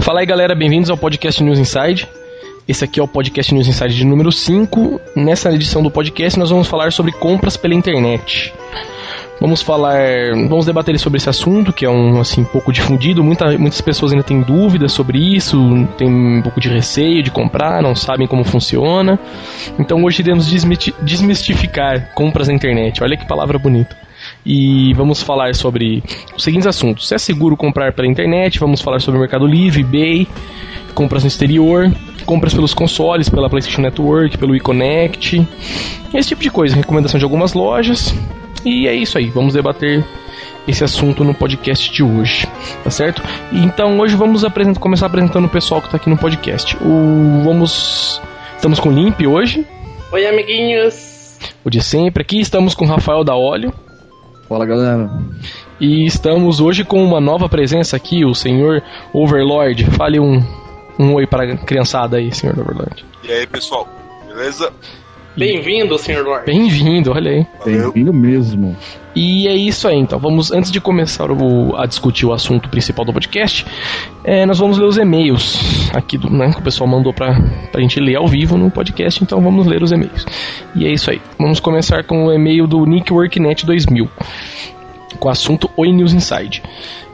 Fala aí galera, bem-vindos ao podcast News Inside. Esse aqui é o podcast News Inside de número 5. Nessa edição do podcast nós vamos falar sobre compras pela internet. Vamos falar, vamos debater sobre esse assunto que é um assim pouco difundido. Muita, muitas pessoas ainda têm dúvidas sobre isso, têm um pouco de receio de comprar, não sabem como funciona. Então hoje iremos desmistificar compras na internet. Olha que palavra bonita e vamos falar sobre os seguintes assuntos: se é seguro comprar pela internet, vamos falar sobre o Mercado Livre, eBay, compras no exterior, compras pelos consoles, pela PlayStation Network, pelo eConnect, esse tipo de coisa, recomendação de algumas lojas. E é isso aí, vamos debater esse assunto no podcast de hoje, tá certo? Então hoje vamos apresentar, começar apresentando o pessoal que está aqui no podcast. O, vamos, estamos com o Limp hoje. Oi, amiguinhos. O de sempre aqui estamos com o Rafael da Óleo. Fala galera. E estamos hoje com uma nova presença aqui, o senhor Overlord. Fale um, um oi para a criançada aí, senhor Overlord. E aí, pessoal, beleza? Bem-vindo, senhor Lord. Bem-vindo, olha aí. Bem-vindo mesmo. E é isso aí, então. Vamos, antes de começar o, a discutir o assunto principal do podcast, é, nós vamos ler os e-mails aqui do, né, que o pessoal mandou pra, pra gente ler ao vivo no podcast, então vamos ler os e-mails. E é isso aí. Vamos começar com o e-mail do Nick Worknet 2000, com o assunto Oi News Inside.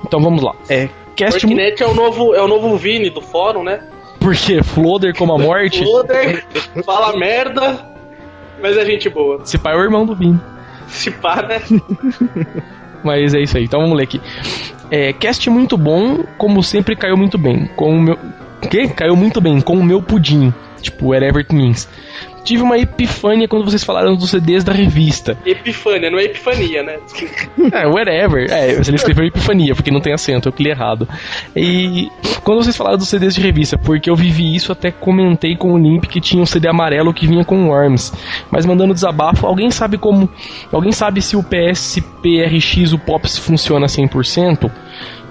Então vamos lá. É, cast Worknet é o novo, é o novo Vini do fórum, né? Porque Floder como a morte. Floder fala merda, mas é gente boa. Se pai é o irmão do Vini. Se pá, né? Mas é isso aí, então vamos ler aqui. É, cast muito bom, como sempre caiu muito bem. Com o meu. Que? Caiu muito bem, com o meu pudim. Tipo, whatever it means. Tive uma epifânia quando vocês falaram dos CDs da revista. Epifânia, não é epifania, né? é, whatever. É, você escreveu epifania, porque não tem acento, eu li errado. E quando vocês falaram dos CDs de revista, porque eu vivi isso, até comentei com o Limp que tinha um CD amarelo que vinha com Worms. Mas mandando desabafo, alguém sabe como. Alguém sabe se o PSP RX, o Pops, funciona 100%?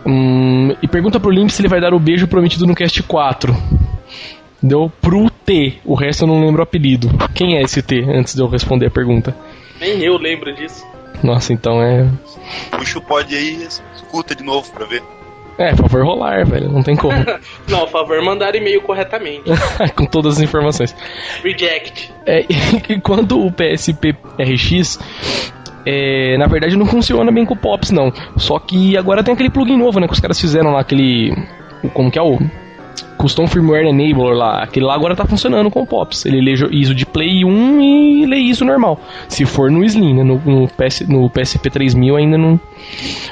Hum, e pergunta pro Limp se ele vai dar o beijo prometido no Cast 4. Deu pro T, o resto eu não lembro o apelido. Quem é esse T, antes de eu responder a pergunta? Nem eu lembro disso. Nossa, então é. Puxa o pod aí escuta de novo pra ver. É, favor rolar, velho, não tem como. não, favor mandar e-mail corretamente. Com todas as informações. Reject. É, e quando o PSP RX é, na verdade não funciona bem com o Pops, não. Só que agora tem aquele plugin novo, né? Que os caras fizeram lá, aquele. Como que é o. Custom Firmware Enabler lá, aquele lá agora tá funcionando com o POPs. Ele lê ISO de Play 1 e lê ISO normal. Se for no Slim, né? No, no, PS, no PSP 3000 ainda não,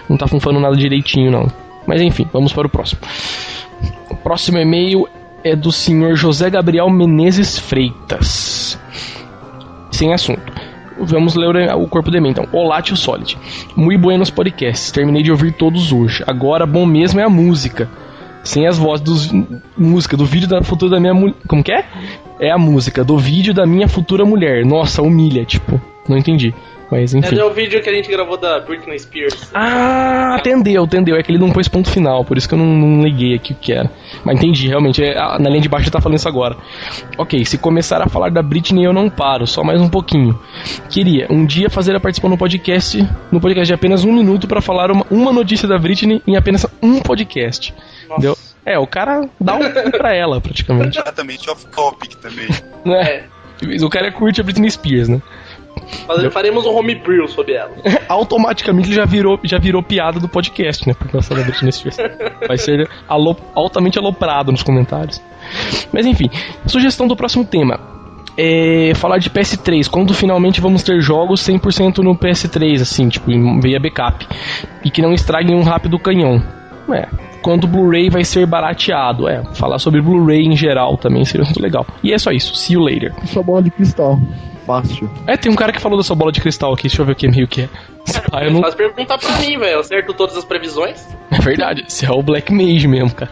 não tá funcionando nada direitinho, não. Mas enfim, vamos para o próximo. O próximo e-mail é do senhor José Gabriel Menezes Freitas. Sem assunto. Vamos ler o corpo do e-mail então. Olá, tio Solid. Muito buenos podcasts. Terminei de ouvir todos hoje. Agora, bom mesmo é a música sem as vozes dos música do vídeo da futura da minha mulher. Como que é? É a música do vídeo da minha futura mulher. Nossa, humilha, tipo. Não entendi. Mas enfim. É o vídeo que a gente gravou da Britney Spears. Ah, atendeu, atendeu. É que ele não pôs ponto final, por isso que eu não, não liguei aqui o que era. Mas entendi, realmente. É, na linha de baixo tá falando isso agora. Ok, se começar a falar da Britney, eu não paro, só mais um pouquinho. Queria um dia fazer a participação no podcast, no podcast de apenas um minuto para falar uma, uma notícia da Britney em apenas um podcast. Entendeu? É, o cara dá um pra ela, praticamente. Exatamente, off-topic também. É. O cara curte a Britney Spears, né? Faremos um homebrew sobre ela. Automaticamente já virou, já virou piada do podcast, né? Por causa da Britney Spears. Vai ser altamente aloprado nos comentários. Mas enfim, sugestão do próximo tema. É falar de PS3, quando finalmente vamos ter jogos 100% no PS3, assim, tipo, via backup. E que não estraguem um rápido canhão. É, quando o Blu-ray vai ser barateado. É, falar sobre Blu-ray em geral também seria muito legal. E é só isso. See you later. Sua bola de cristal. Fácil. É, tem um cara que falou da sua bola de cristal aqui. Deixa eu ver o que meio que é. Eu não... Faz perguntar pra mim, velho. Eu acerto todas as previsões. É verdade. Você é o Black Mage mesmo, cara.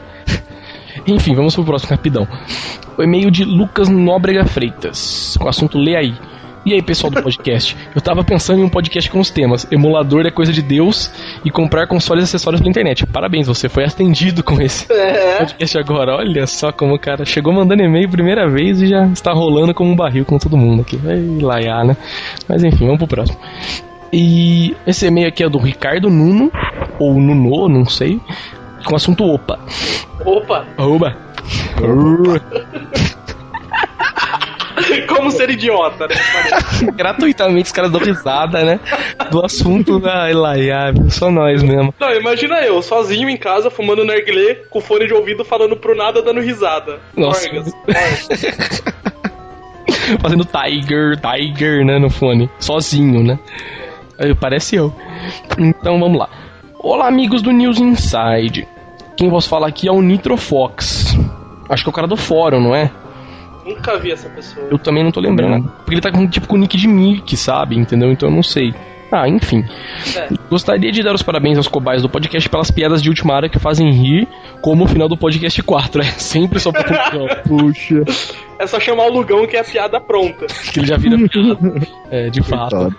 Enfim, vamos pro próximo rapidão. O e-mail de Lucas Nóbrega Freitas. O assunto lê aí. E aí, pessoal do podcast? Eu tava pensando em um podcast com os temas: emulador é coisa de Deus e comprar consoles e acessórios pela internet. Parabéns, você foi atendido com esse é. podcast agora. Olha só como o cara chegou mandando e-mail primeira vez e já está rolando como um barril com todo mundo aqui. Vai laiar, né? Mas enfim, vamos pro próximo. E esse e-mail aqui é do Ricardo Nuno, ou Nuno, não sei. com o assunto opa. Opa, Oba. Como ser idiota, né? Gratuitamente os caras dão risada, né? Do assunto da Elaiab. Só nós mesmo. Não, imagina eu, sozinho em casa, fumando narguilé, com fone de ouvido, falando pro nada, dando risada. Nossa. Fazendo Tiger, Tiger, né? No fone. Sozinho, né? Parece eu. Então vamos lá. Olá, amigos do News Inside. Quem vos fala aqui é o Nitrofox. Acho que é o cara do fórum, não é? Nunca vi essa pessoa. Eu também não tô lembrando. Porque ele tá com tipo com o nick de Mickey, sabe? Entendeu? Então eu não sei. Ah, enfim. É. Gostaria de dar os parabéns aos cobaias do podcast pelas piadas de última hora que fazem rir, como o final do podcast 4. É sempre só pra conclusão. Puxa. É só chamar o Lugão que é a piada pronta. que ele já vira piada. É, de fato.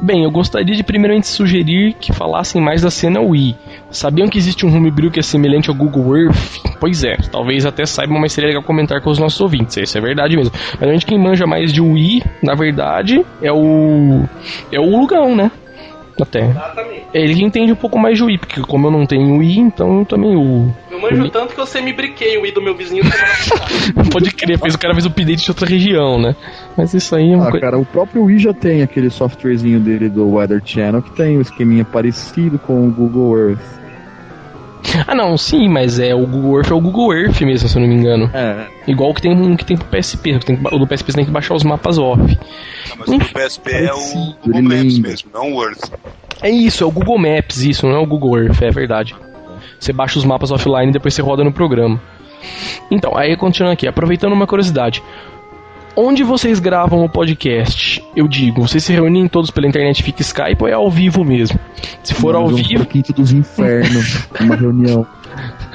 Bem, eu gostaria de primeiramente sugerir que falassem mais da cena Wii. Sabiam que existe um homebrew que é semelhante ao Google Earth? Pois é, talvez até saibam, mas seria legal comentar com os nossos ouvintes. Isso é verdade mesmo. Mas realmente quem manja mais de Wii, na verdade, é o. É o Lugão, né? Até. Exatamente. É ele que entende um pouco mais de Wii, porque como eu não tenho Wii, então eu também o. Eu manjo tanto que eu semi-briquei o i do meu vizinho. Pode crer, fez o cara fez o update de outra região, né? Mas isso aí é uma Ah, coisa. cara, o próprio Wii já tem aquele softwarezinho dele do Weather Channel que tem um esqueminha parecido com o Google Earth. Ah, não, sim, mas é o Google Earth é o Google Earth mesmo, se eu não me engano. É, Igual que tem um que tem pro PSP. que tem o do PSP você tem que baixar os mapas off. Não, mas o do PSP é o Google Maps mesmo, não o Earth. É isso, é o Google Maps, isso, não é o Google Earth, é verdade. Você baixa os mapas offline e depois você roda no programa. Então, aí continuando aqui, aproveitando uma curiosidade. Onde vocês gravam o podcast? Eu digo, vocês se reúnem todos pela internet, fica Skype ou é ao vivo mesmo? Se for ao vivo, pro Quinto dos Infernos, uma reunião.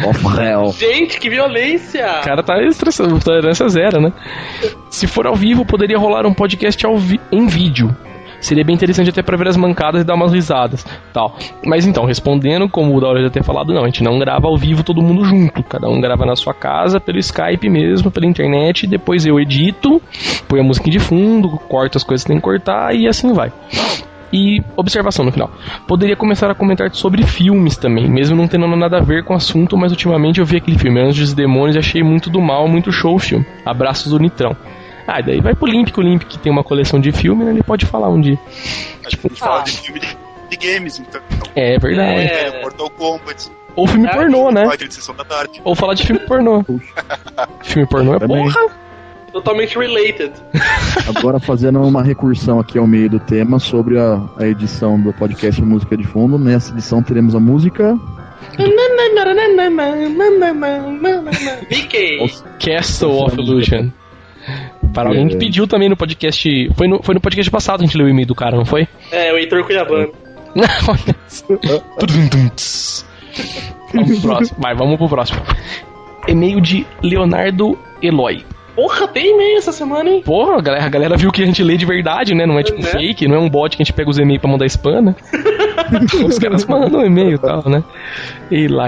Of hell. Gente, que violência! O cara tá estressando, tolerância zero, né? Se for ao vivo, poderia rolar um podcast ao vi- em vídeo. Seria bem interessante até pra ver as mancadas e dar umas risadas, tal. Mas então, respondendo, como o Dauro já ter falado, não, a gente não grava ao vivo todo mundo junto. Cada um grava na sua casa, pelo Skype mesmo, pela internet, depois eu edito, ponho a música de fundo, corto as coisas que tem que cortar e assim vai. E observação no final. Poderia começar a comentar sobre filmes também, mesmo não tendo nada a ver com o assunto, mas ultimamente eu vi aquele filme Anjos e Demônios e achei muito do mal, muito show o filme. Abraços do Nitrão. Ah, e daí vai pro Limp, que o Limp que tem uma coleção de filme, né, ele pode falar um dia. A gente fala de filme de, de games, então. É verdade. É. É, Mortal Kombat, Ou filme É, pornô, né? Ou falar de filme pornô. filme pornô é Também. porra. Totalmente related. Agora fazendo uma recursão aqui ao meio do tema sobre a, a edição do podcast Música de Fundo. Nessa edição teremos a música. Mickey! Castle of Illusion. Para alguém que pediu também no podcast. Foi no, foi no podcast passado que a gente leu o e-mail do cara, não foi? É, o Heitor Cuiabano. Vamos pro próximo. Vai, vamos pro próximo. E-mail de Leonardo Eloy. Porra, tem e-mail essa semana, hein? Porra, a galera, a galera viu que a gente lê de verdade, né? Não é tipo Né? fake, não é um bot que a gente pega os e-mails pra mandar spam, né? os caras mandam e-mail e tal, né? E lá.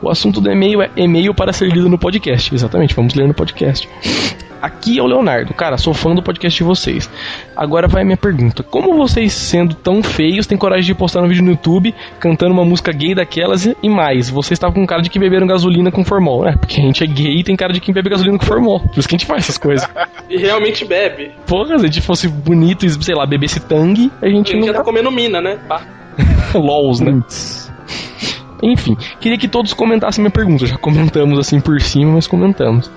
O assunto do e-mail é e-mail para ser lido no podcast. Exatamente, vamos ler no podcast. Aqui é o Leonardo. Cara, sou fã do podcast de vocês. Agora vai a minha pergunta. Como vocês, sendo tão feios, têm coragem de postar um vídeo no YouTube cantando uma música gay daquelas e mais? Vocês estavam com cara de que beberam gasolina com formol, né? Porque a gente é gay e tem cara de quem bebe gasolina com formol. Por isso que a gente faz essas coisas. E realmente bebe. Porra, se a gente fosse bonito e, sei lá, bebesse tangue, a A gente gente não já tá comendo mina, né? Pá. LOLs, né? Enfim, queria que todos comentassem minha pergunta. Já comentamos assim por cima, mas comentamos.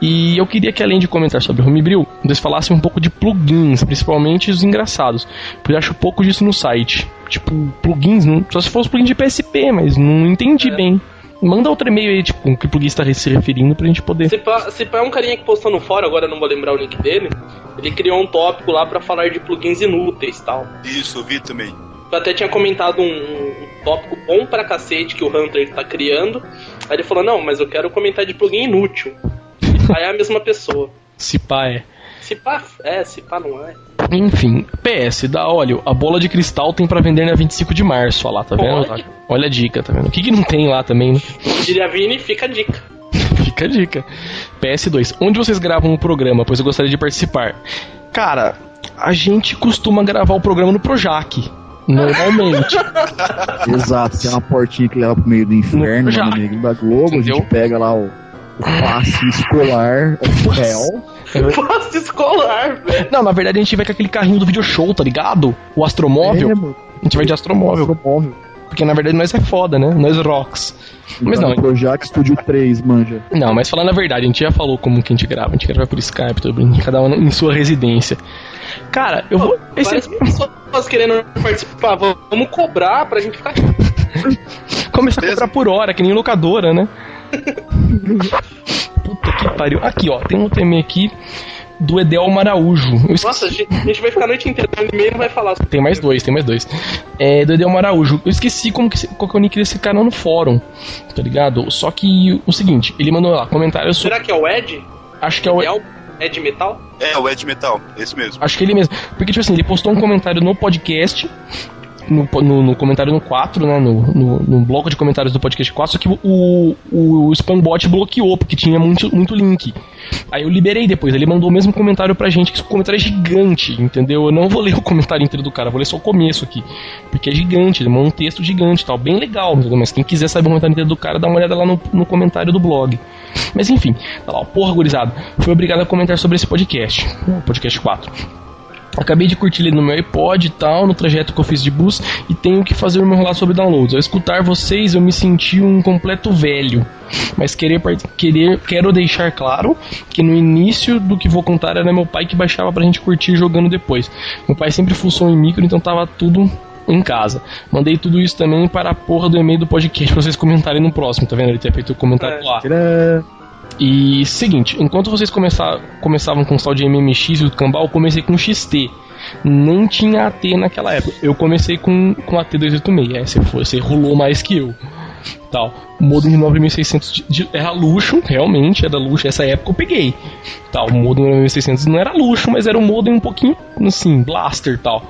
E eu queria que além de comentar sobre Homebrew, vocês falassem um pouco de plugins, principalmente os engraçados. Porque eu acho pouco disso no site. Tipo, plugins, não, só se fosse plugin de PSP, mas não entendi É. bem. Manda outro e-mail aí, tipo, com que plugin está se referindo pra gente poder. Se pá, se pá é um carinha que postou no fórum, agora eu não vou lembrar o link dele. Ele criou um tópico lá pra falar de plugins inúteis e tal. Isso, eu vi também. Eu até tinha comentado um, um tópico bom pra cacete que o Hunter tá criando. Aí ele falou, não, mas eu quero comentar de plugin inútil. Aí é a mesma pessoa. Se pá é. Se pá, é, se pá não é. Enfim, PS, da óleo, a bola de cristal tem pra vender na 25 de março, ó lá, tá vendo? Olha. Olha a dica, tá vendo? O que, que não tem lá também, né? Diria Vini, fica a dica. Fica a dica. PS2, onde vocês gravam o programa? Pois eu gostaria de participar. Cara, a gente costuma gravar o programa no Projac. Normalmente. Exato, tem uma portinha que leva pro meio do inferno, Já. lá no meio da Globo, a Entendeu? gente pega lá o, o passe escolar, o réu. Passe escolar, velho. Não, na verdade a gente vai com aquele carrinho do video show, tá ligado? O astromóvel. É, A gente vai de astromóvel. astromóvel. Porque na verdade nós é foda, né? Nós rocks. Mas Tá não, Projac Studio 3, manja. não, mas falando a verdade, a gente já falou como que a gente grava. A gente grava por Skype, tudo bem, cada um em sua residência. Cara, eu vou. Esse... Pessoas querendo participar. Vamos cobrar pra gente ficar. Começar a comprar por hora, que nem locadora, né? Puta que pariu. Aqui, ó, tem um tema aqui do Edel Maraújo. Nossa, a gente, a gente vai ficar a noite inteira no e-mail e não vai falar. Tem mais dois, tem mais dois. É, do Edel Maraújo. Eu esqueci como que, qual que é o nick desse cara no fórum, tá ligado? Só que o seguinte, ele mandou lá comentários sobre. Será que é o Ed? Acho que é o. É o Ed Metal? É, o Ed Metal, esse mesmo. Acho que ele mesmo. Porque, tipo assim, ele postou um comentário no podcast. No, no, no comentário no 4, né? No, no, no bloco de comentários do podcast 4, só que o, o, o spambot bloqueou, porque tinha muito, muito link. Aí eu liberei depois, ele mandou o mesmo comentário pra gente, que esse comentário é gigante, entendeu? Eu não vou ler o comentário inteiro do cara, vou ler só o começo aqui. Porque é gigante, ele mandou um texto gigante tal, bem legal, entendeu? Mas quem quiser saber o comentário inteiro do cara, dá uma olhada lá no, no comentário do blog. Mas enfim, tá lá, porra, gurizada, fui obrigado a comentar sobre esse podcast, o podcast 4. Acabei de curtir ele no meu iPod e tal, no trajeto que eu fiz de bus, e tenho que fazer o meu relato sobre downloads. Ao escutar vocês, eu me senti um completo velho. Mas querer, querer, quero deixar claro que no início do que vou contar era meu pai que baixava pra gente curtir jogando depois. Meu pai sempre fuçou em micro, então tava tudo em casa. Mandei tudo isso também para a porra do e-mail do podcast pra vocês comentarem no próximo, tá vendo? Ele ter feito o comentário É. lá. E seguinte, enquanto vocês começavam com o tal de MMX e o Cambal, eu comecei com XT. Nem tinha AT naquela época. Eu comecei com, com AT 286. É, você, foi, você rolou mais que eu. Tal. Modem de 9600 de- de- era luxo, realmente era luxo. Essa época eu peguei. Tal. O modem de 9600 não era luxo, mas era um modem um pouquinho assim, blaster tal.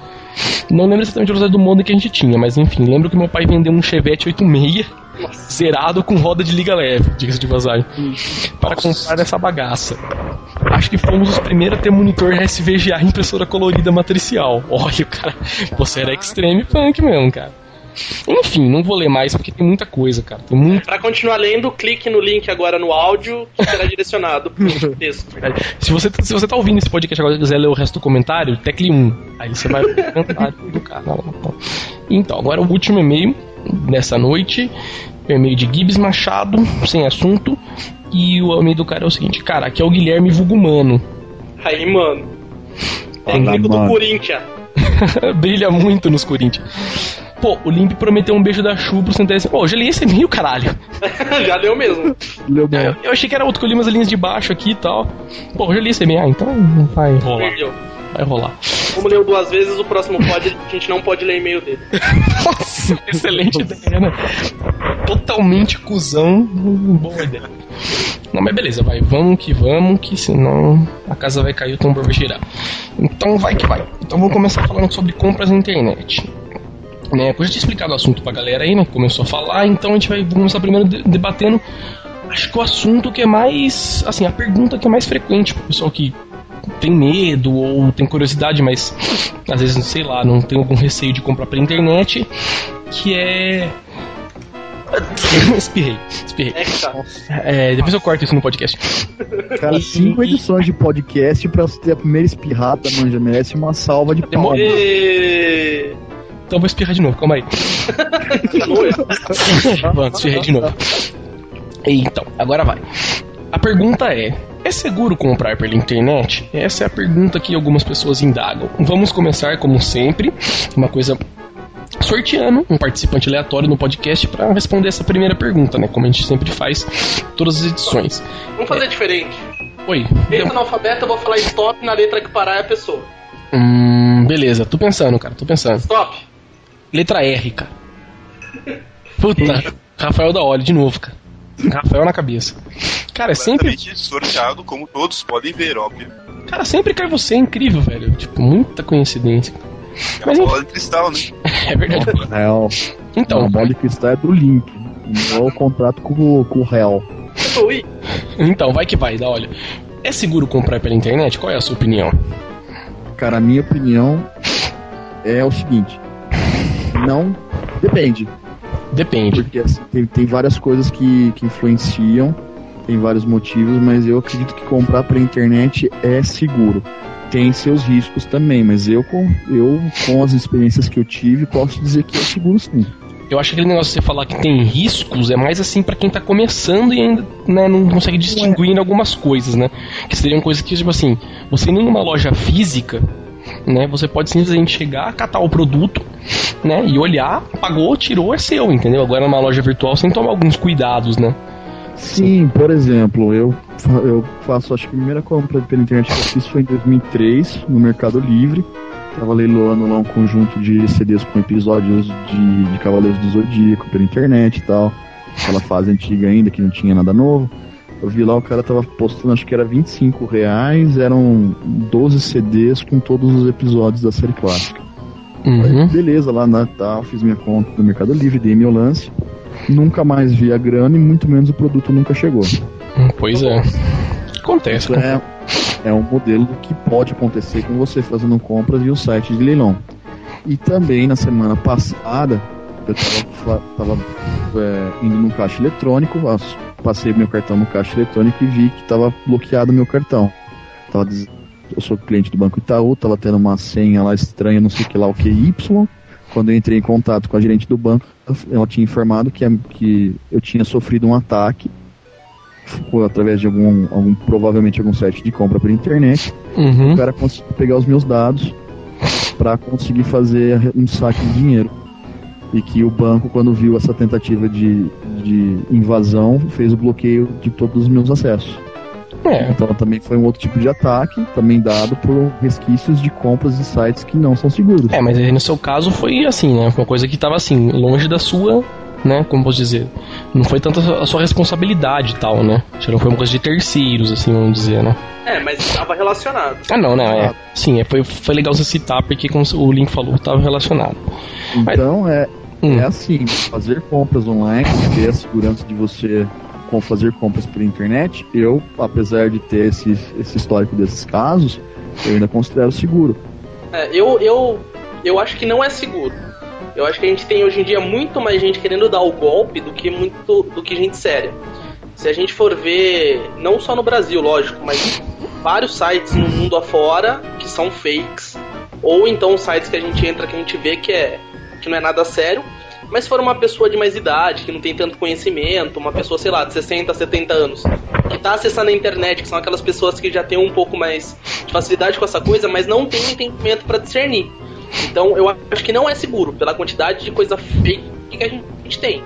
Não lembro exatamente a velocidade do modem que a gente tinha, mas enfim, lembro que meu pai vendeu um Chevette 86 zerado com roda de liga leve, diga-se de vazagem, para comprar essa bagaça. Acho que fomos os primeiros a ter monitor SVGA impressora colorida matricial. Olha, o cara, você era extreme punk mesmo, cara. Enfim, não vou ler mais porque tem muita coisa, cara. Tem muito. Pra continuar lendo, clique no link agora no áudio que será direcionado pro texto. Se você, se você tá ouvindo esse podcast agora e quiser ler o resto do comentário, tecle 1. Aí você vai ver o comentário do canal. Então. então, agora o último e-mail dessa noite. O e-mail de Gibbs Machado, sem assunto. E o e-mail do cara é o seguinte: Cara, aqui é o Guilherme Vulgumano. Aí, mano. Técnico do. Corinthians. Brilha muito nos Corinthians. Pô, o Limp prometeu um beijo da Chu pro centésimo. Pô, já li esse e-mail, caralho. Já deu mesmo. Leu bom. Eu, eu achei que era outro que eu li umas linhas de baixo aqui e tal. Pô, já li esse e-mail. Ah, então vai rolar. Perdeu. Vai rolar. Como leu duas vezes, o próximo pode, a gente não pode ler e-mail dele. Nossa, excelente ideia, né? Totalmente cuzão. Boa ideia. Não, mas beleza, vai. Vamos que vamos, que senão a casa vai cair e o tambor vai girar. Então vai que vai. Então vamos começar falando sobre compras na internet. Né, eu já tinha explicado o assunto pra galera aí, né? que Começou a falar, então a gente vai começar primeiro de- debatendo. Acho que o assunto que é mais. Assim, a pergunta que é mais frequente pro pessoal que tem medo ou tem curiosidade, mas às vezes, sei lá, não tem algum receio de comprar pela internet, que é. espirrei, espirrei. É que tá. É, depois eu corto isso no podcast. Cara, cinco edições de podcast pra ter a primeira espirrada, manja, merece uma salva de palmas. E... Então eu vou espirrar de novo, calma aí. Vamos, espirrei de novo. Então, agora vai. A pergunta é: é seguro comprar pela internet? Essa é a pergunta que algumas pessoas indagam. Vamos começar, como sempre, uma coisa sorteando um participante aleatório no podcast para responder essa primeira pergunta, né? Como a gente sempre faz em todas as edições. Vamos fazer diferente. Oi. Letra analfabeta, eu vou falar stop, na letra que parar é a pessoa. Hum, beleza, tô pensando, cara, tô pensando. Stop. Letra R, cara. Puta, Rafael da Oli, de novo, cara. Rafael na cabeça. Cara, é sempre, sorteado, como todos podem ver, óbvio. cara, sempre cai você, é incrível, velho. Tipo, muita coincidência. É Mas uma bola de cristal, né? É verdade. Real. Então, Não, a bola de cristal é do Link. Não é o contrato com, o- com o Real. Ui. então, vai que vai, da olha. É seguro comprar pela internet? Qual é a sua opinião? Cara, a minha opinião é o seguinte: não. Depende. Depende. Porque assim, tem, tem várias coisas que, que influenciam, tem vários motivos, mas eu acredito que comprar pela internet é seguro. Tem seus riscos também, mas eu com, eu, com as experiências que eu tive, posso dizer que é seguro sim. Eu acho que aquele negócio de você falar que tem riscos é mais assim para quem tá começando e ainda né, não consegue distinguir algumas coisas, né? Que seriam coisas que, tipo assim, você indo numa loja física, né? Você pode simplesmente chegar, catar o produto, né? E olhar, pagou, tirou, é seu, entendeu? Agora numa loja virtual que tomar alguns cuidados, né? Sim, por exemplo, eu, eu faço, acho que a primeira compra pela internet que eu fiz foi em 2003, no Mercado Livre. Tava leiloando lá um conjunto de CDs com episódios de, de Cavaleiros do Zodíaco pela internet e tal. Aquela fase antiga ainda, que não tinha nada novo. Eu vi lá, o cara tava postando, acho que era 25 reais, eram 12 CDs com todos os episódios da série clássica. Uhum. Beleza, lá na tal, fiz minha conta no Mercado Livre, dei meu lance. Nunca mais vi a grana e muito menos o produto nunca chegou. Pois é. Acontece. Isso é, é um modelo do que pode acontecer com você fazendo compras e o site de leilão. E também na semana passada, eu tava, fa- tava, é, indo no caixa eletrônico, as- passei meu cartão no caixa eletrônico e vi que estava bloqueado meu cartão. Tava, diz- eu sou cliente do Banco Itaú, tava tendo uma senha lá estranha, não sei que lá, o que Y. Quando eu entrei em contato com a gerente do banco, ela tinha informado que, que eu tinha sofrido um ataque foi através de algum, algum provavelmente algum site de compra pela internet, Uhum. o cara conseguiu pegar os meus dados para conseguir fazer um saque de dinheiro. E que o banco, quando viu essa tentativa de, de invasão, fez o bloqueio de todos os meus acessos. É, Então também foi um outro tipo de ataque, também dado por resquícios de compras de sites que não são seguros. É, mas aí no seu caso foi assim, né? Uma coisa que tava assim, longe da sua, né? Como posso dizer? Não foi tanto a sua responsabilidade e tal, né? Já não foi uma coisa de terceiros, assim, vamos dizer, né? É, mas estava relacionado. Ah, não, né? É. Sim, é, foi, foi legal você citar, porque como o Link falou, tava relacionado. Então é, Hum. É assim, fazer compras online, ter a segurança de você com fazer compras pela internet, eu, apesar de ter esse, esse histórico desses casos, eu ainda considero seguro. É, eu, eu, eu acho que não é seguro. Eu acho que a gente tem hoje em dia muito mais gente querendo dar o golpe do que muito do que gente séria. Se a gente for ver, não só no Brasil, lógico, mas vários sites no mundo afora que são fakes, ou então sites que a gente entra que a gente vê que é que não é nada sério, mas se for uma pessoa de mais idade, que não tem tanto conhecimento, uma pessoa, sei lá, de 60, 70 anos, que tá acessando a internet, que são aquelas pessoas que já têm um pouco mais de facilidade com essa coisa, mas não tem entendimento para discernir. Então eu acho que não é seguro, pela quantidade de coisa fake que a gente tem.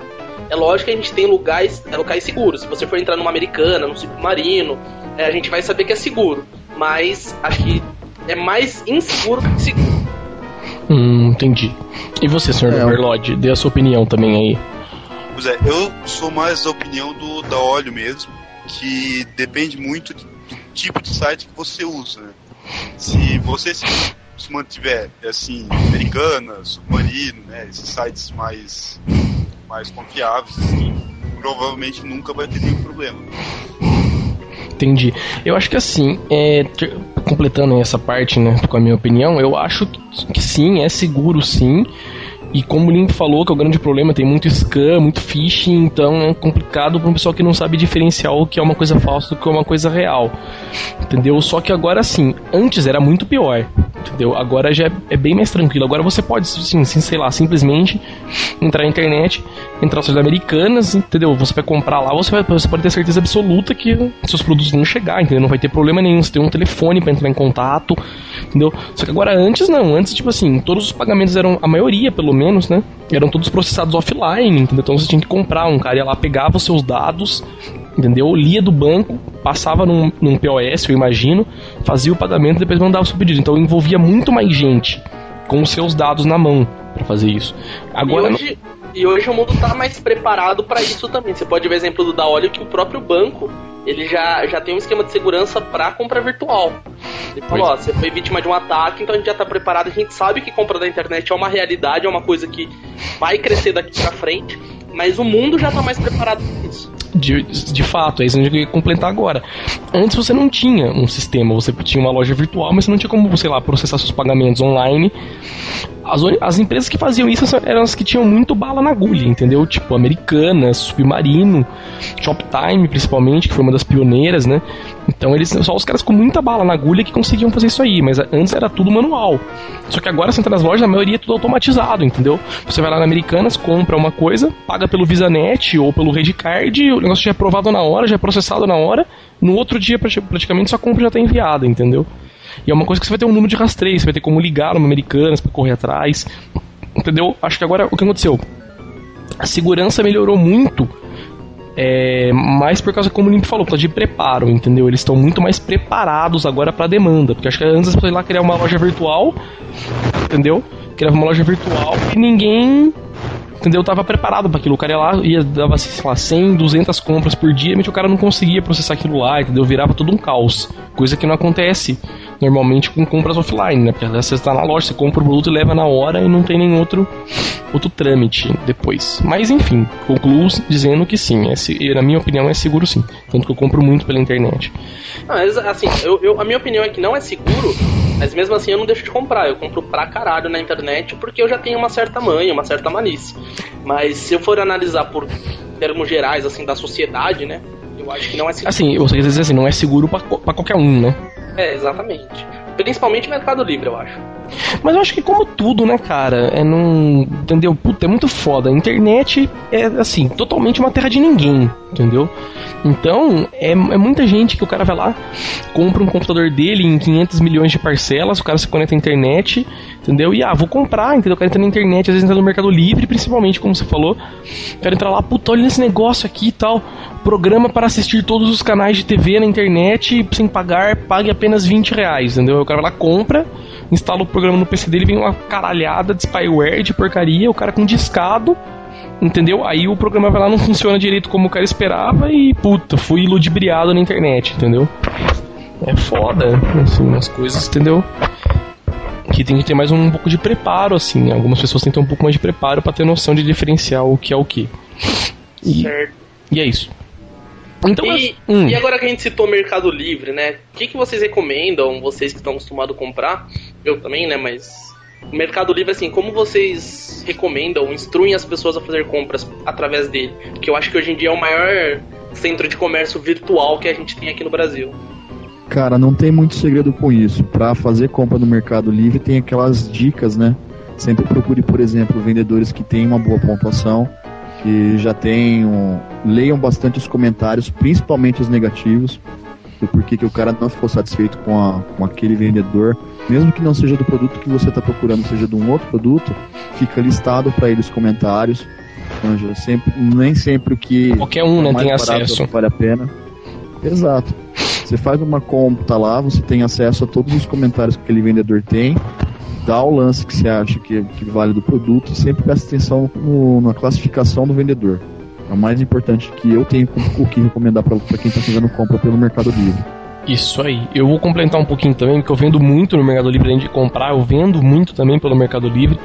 É lógico que a gente tem lugares, locais seguros. Se você for entrar numa americana, num submarino, é, a gente vai saber que é seguro. Mas acho que é mais inseguro que seguro. Hum, entendi. E você, senhor É, Overlord, dê a sua opinião também aí. Pois é, eu sou mais da opinião do da óleo mesmo, que depende muito do tipo de site que você usa, né? Se você se, se mantiver, assim, americana, submarino, né? Esses sites mais, mais confiáveis, assim, provavelmente nunca vai ter nenhum problema. Entendi. Eu acho que assim, é, completando essa parte, né, com a minha opinião, eu acho que sim, é seguro sim. E como o Link falou, que é o grande problema, tem muito scam, muito phishing, então é complicado para um pessoal que não sabe diferenciar o que é uma coisa falsa do que é uma coisa real. Entendeu? Só que agora sim, antes era muito pior. Entendeu? Agora já é, é bem mais tranquilo. Agora você pode, sim, sim, sei lá, simplesmente entrar na internet, entrar nas lojas americanas, entendeu? Você vai comprar lá, você, vai, você pode ter certeza absoluta que seus produtos vão chegar, entendeu? Não vai ter problema nenhum. Você tem um telefone para entrar em contato, entendeu? Só que agora antes não, antes, tipo assim, todos os pagamentos eram, a maioria pelo menos, né? Eram todos processados offline, entendeu? Então você tinha que comprar, um cara ia lá, pegava os seus dados, entendeu? Lia do banco, passava num, num POS, eu imagino, fazia o pagamento e depois mandava o seu pedido. Então envolvia muito mais gente com os seus dados na mão para fazer isso. Agora e, hoje, e hoje o mundo tá mais preparado para isso também. Você pode ver exemplo do da Olho que o próprio banco ele já, já tem um esquema de segurança para compra virtual. Ele falou, ó, você foi vítima de um ataque, então a gente já tá preparado, a gente sabe que compra da internet é uma realidade, é uma coisa que vai crescer daqui pra frente, mas o mundo já tá mais preparado para isso. De, de fato, é isso que eu ia completar agora. Antes você não tinha um sistema, você tinha uma loja virtual, mas você não tinha como, sei lá, processar seus pagamentos online. As, as empresas que faziam isso eram as que tinham muito bala na agulha, entendeu? Tipo, Americanas, Submarino, Shoptime, principalmente, que foi uma das pioneiras, né? Então eles só os caras com muita bala na agulha que conseguiam fazer isso aí, mas antes era tudo manual. Só que agora você entra nas lojas, a maioria é tudo automatizado, entendeu? Você vai lá na Americanas, compra uma coisa, paga pelo VisaNet ou pelo Redcard, o negócio já é aprovado na hora, já é processado na hora, no outro dia praticamente sua compra já está enviada, entendeu? E é uma coisa que você vai ter um número de rastreio, você vai ter como ligar no Americanas para correr atrás, entendeu? Acho que agora o que aconteceu? A segurança melhorou muito é, mais por causa, como o Limp falou, por causa de preparo, entendeu? Eles estão muito mais preparados agora para demanda. Porque acho que antes você ir lá criar uma loja virtual, entendeu? Criava uma loja virtual e ninguém entendeu? Tava preparado para aquilo. O cara ia lá, ia, dava, sei lá, 100, 200 compras por dia, mas o cara não conseguia processar aquilo lá, entendeu? Virava todo um caos. Coisa que não acontece normalmente com compras offline, né? Porque você está na loja, você compra o produto e leva na hora e não tem nenhum outro, outro trâmite depois. Mas enfim, concluo dizendo que sim, é, na minha opinião é seguro sim. Tanto que eu compro muito pela internet. mas assim, eu, eu, a minha opinião é que não é seguro, mas mesmo assim eu não deixo de comprar. Eu compro pra caralho na internet porque eu já tenho uma certa manha, uma certa malícia. Mas se eu for analisar por termos gerais, assim, da sociedade, né? Eu acho que não é seguro. Assim, você quer dizer assim, não é seguro pra, pra qualquer um, né? É, exatamente. Principalmente Mercado Livre, eu acho. Mas eu acho que como tudo, né, cara, é não. Entendeu? Puta, é muito foda. A internet é, assim, totalmente uma terra de ninguém, entendeu? Então, é, é muita gente que o cara vai lá, compra um computador dele em 500 milhões de parcelas, o cara se conecta à internet, entendeu? E ah, vou comprar, entendeu? O cara entra na internet, às vezes entra no Mercado Livre, principalmente, como você falou. O cara entra lá, puta, olha esse negócio aqui e tal. Programa para assistir todos os canais de TV na internet sem pagar, pague apenas 20 reais, entendeu? O cara vai lá, compra instala o programa no PC dele, vem uma caralhada de spyware, de porcaria, o cara com discado, entendeu? Aí o programa vai lá, não funciona direito como o cara esperava e, puta, fui ludibriado na internet, entendeu? É foda, assim, as coisas, entendeu? Que tem que ter mais um pouco de preparo, assim. Algumas pessoas têm que ter um pouco mais de preparo para ter noção de diferenciar o que é o que. E, certo. E é isso. Então, e, hum. e, agora que a gente citou Mercado Livre, né? O que, que vocês recomendam, vocês que estão acostumados a comprar? Eu também, né? Mas Mercado Livre, assim, como vocês recomendam, instruem as pessoas a fazer compras através dele? Porque eu acho que hoje em dia é o maior centro de comércio virtual que a gente tem aqui no Brasil. Cara, não tem muito segredo com isso. Para fazer compra no Mercado Livre tem aquelas dicas, né? Sempre procure, por exemplo, vendedores que têm uma boa pontuação que já tenham. leiam bastante os comentários, principalmente os negativos, do porquê que o cara não ficou satisfeito com, a, com aquele vendedor, mesmo que não seja do produto que você está procurando, seja de um outro produto, fica listado para ele os comentários. Então, sempre, nem sempre o que. Qualquer um né, tem acesso. Vale a pena. Exato. Você faz uma compra lá, você tem acesso a todos os comentários que aquele vendedor tem dá o lance que você acha que, que vale do produto, sempre presta atenção no, na classificação do vendedor. É o mais importante que eu tenho o que recomendar para quem está fazendo compra pelo Mercado Livre. Isso aí. Eu vou complementar um pouquinho também, porque eu vendo muito no Mercado Livre além de comprar, eu vendo muito também pelo Mercado Livre.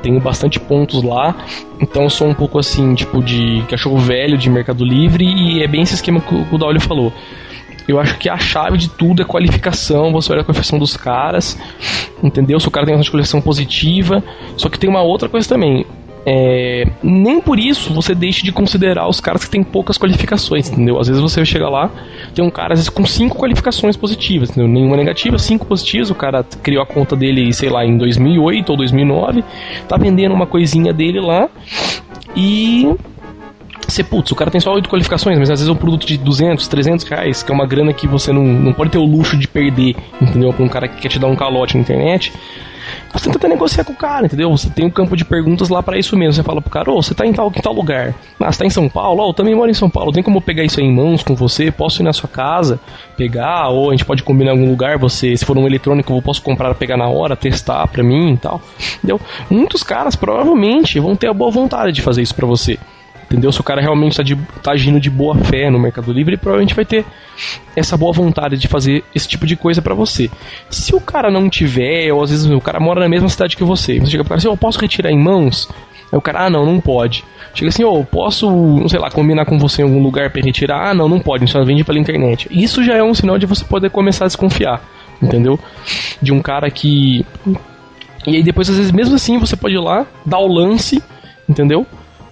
Tenho bastante pontos lá, então eu sou um pouco assim, tipo de cachorro velho de Mercado Livre e é bem esse esquema que o Daulio falou. Eu acho que a chave de tudo é qualificação, você olha a qualificação dos caras, entendeu? Se o cara tem uma qualificação positiva. Só que tem uma outra coisa também. É, nem por isso você deixe de considerar os caras que têm poucas qualificações, entendeu? Às vezes você chega lá, tem um cara às vezes com cinco qualificações positivas, entendeu? Nenhuma negativa, cinco positivas, o cara criou a conta dele, sei lá, em 2008 ou 2009, tá vendendo uma coisinha dele lá e você, putz, o cara tem só oito qualificações, mas às vezes é um produto de 200, 300 reais, que é uma grana que você não, não pode ter o luxo de perder, entendeu? Pra um cara que quer te dar um calote na internet. Você tenta negociar com o cara, entendeu? Você tem um campo de perguntas lá para isso mesmo. Você fala pro cara, ô, você tá em tal, em tal lugar. Ah, você tá em São Paulo? Ó, oh, eu também moro em São Paulo. Tem como pegar isso aí em mãos com você? Posso ir na sua casa, pegar? Ou a gente pode combinar em algum lugar, você, se for um eletrônico, eu posso comprar, pegar na hora, testar pra mim e tal. Entendeu? Muitos caras provavelmente vão ter a boa vontade de fazer isso pra você. Entendeu? Se o cara realmente está tá agindo de boa fé no Mercado Livre, ele provavelmente vai ter essa boa vontade de fazer esse tipo de coisa para você. Se o cara não tiver, ou às vezes o cara mora na mesma cidade que você, você chega para cara assim, eu posso retirar em mãos? Aí o cara, ah, não, não pode. Chega assim, ô, oh, posso, não sei lá, combinar com você em algum lugar para retirar? Ah, não, não pode, só vende pela internet. Isso já é um sinal de você poder começar a desconfiar, entendeu? De um cara que. E aí depois, às vezes, mesmo assim, você pode ir lá, dar o lance, entendeu?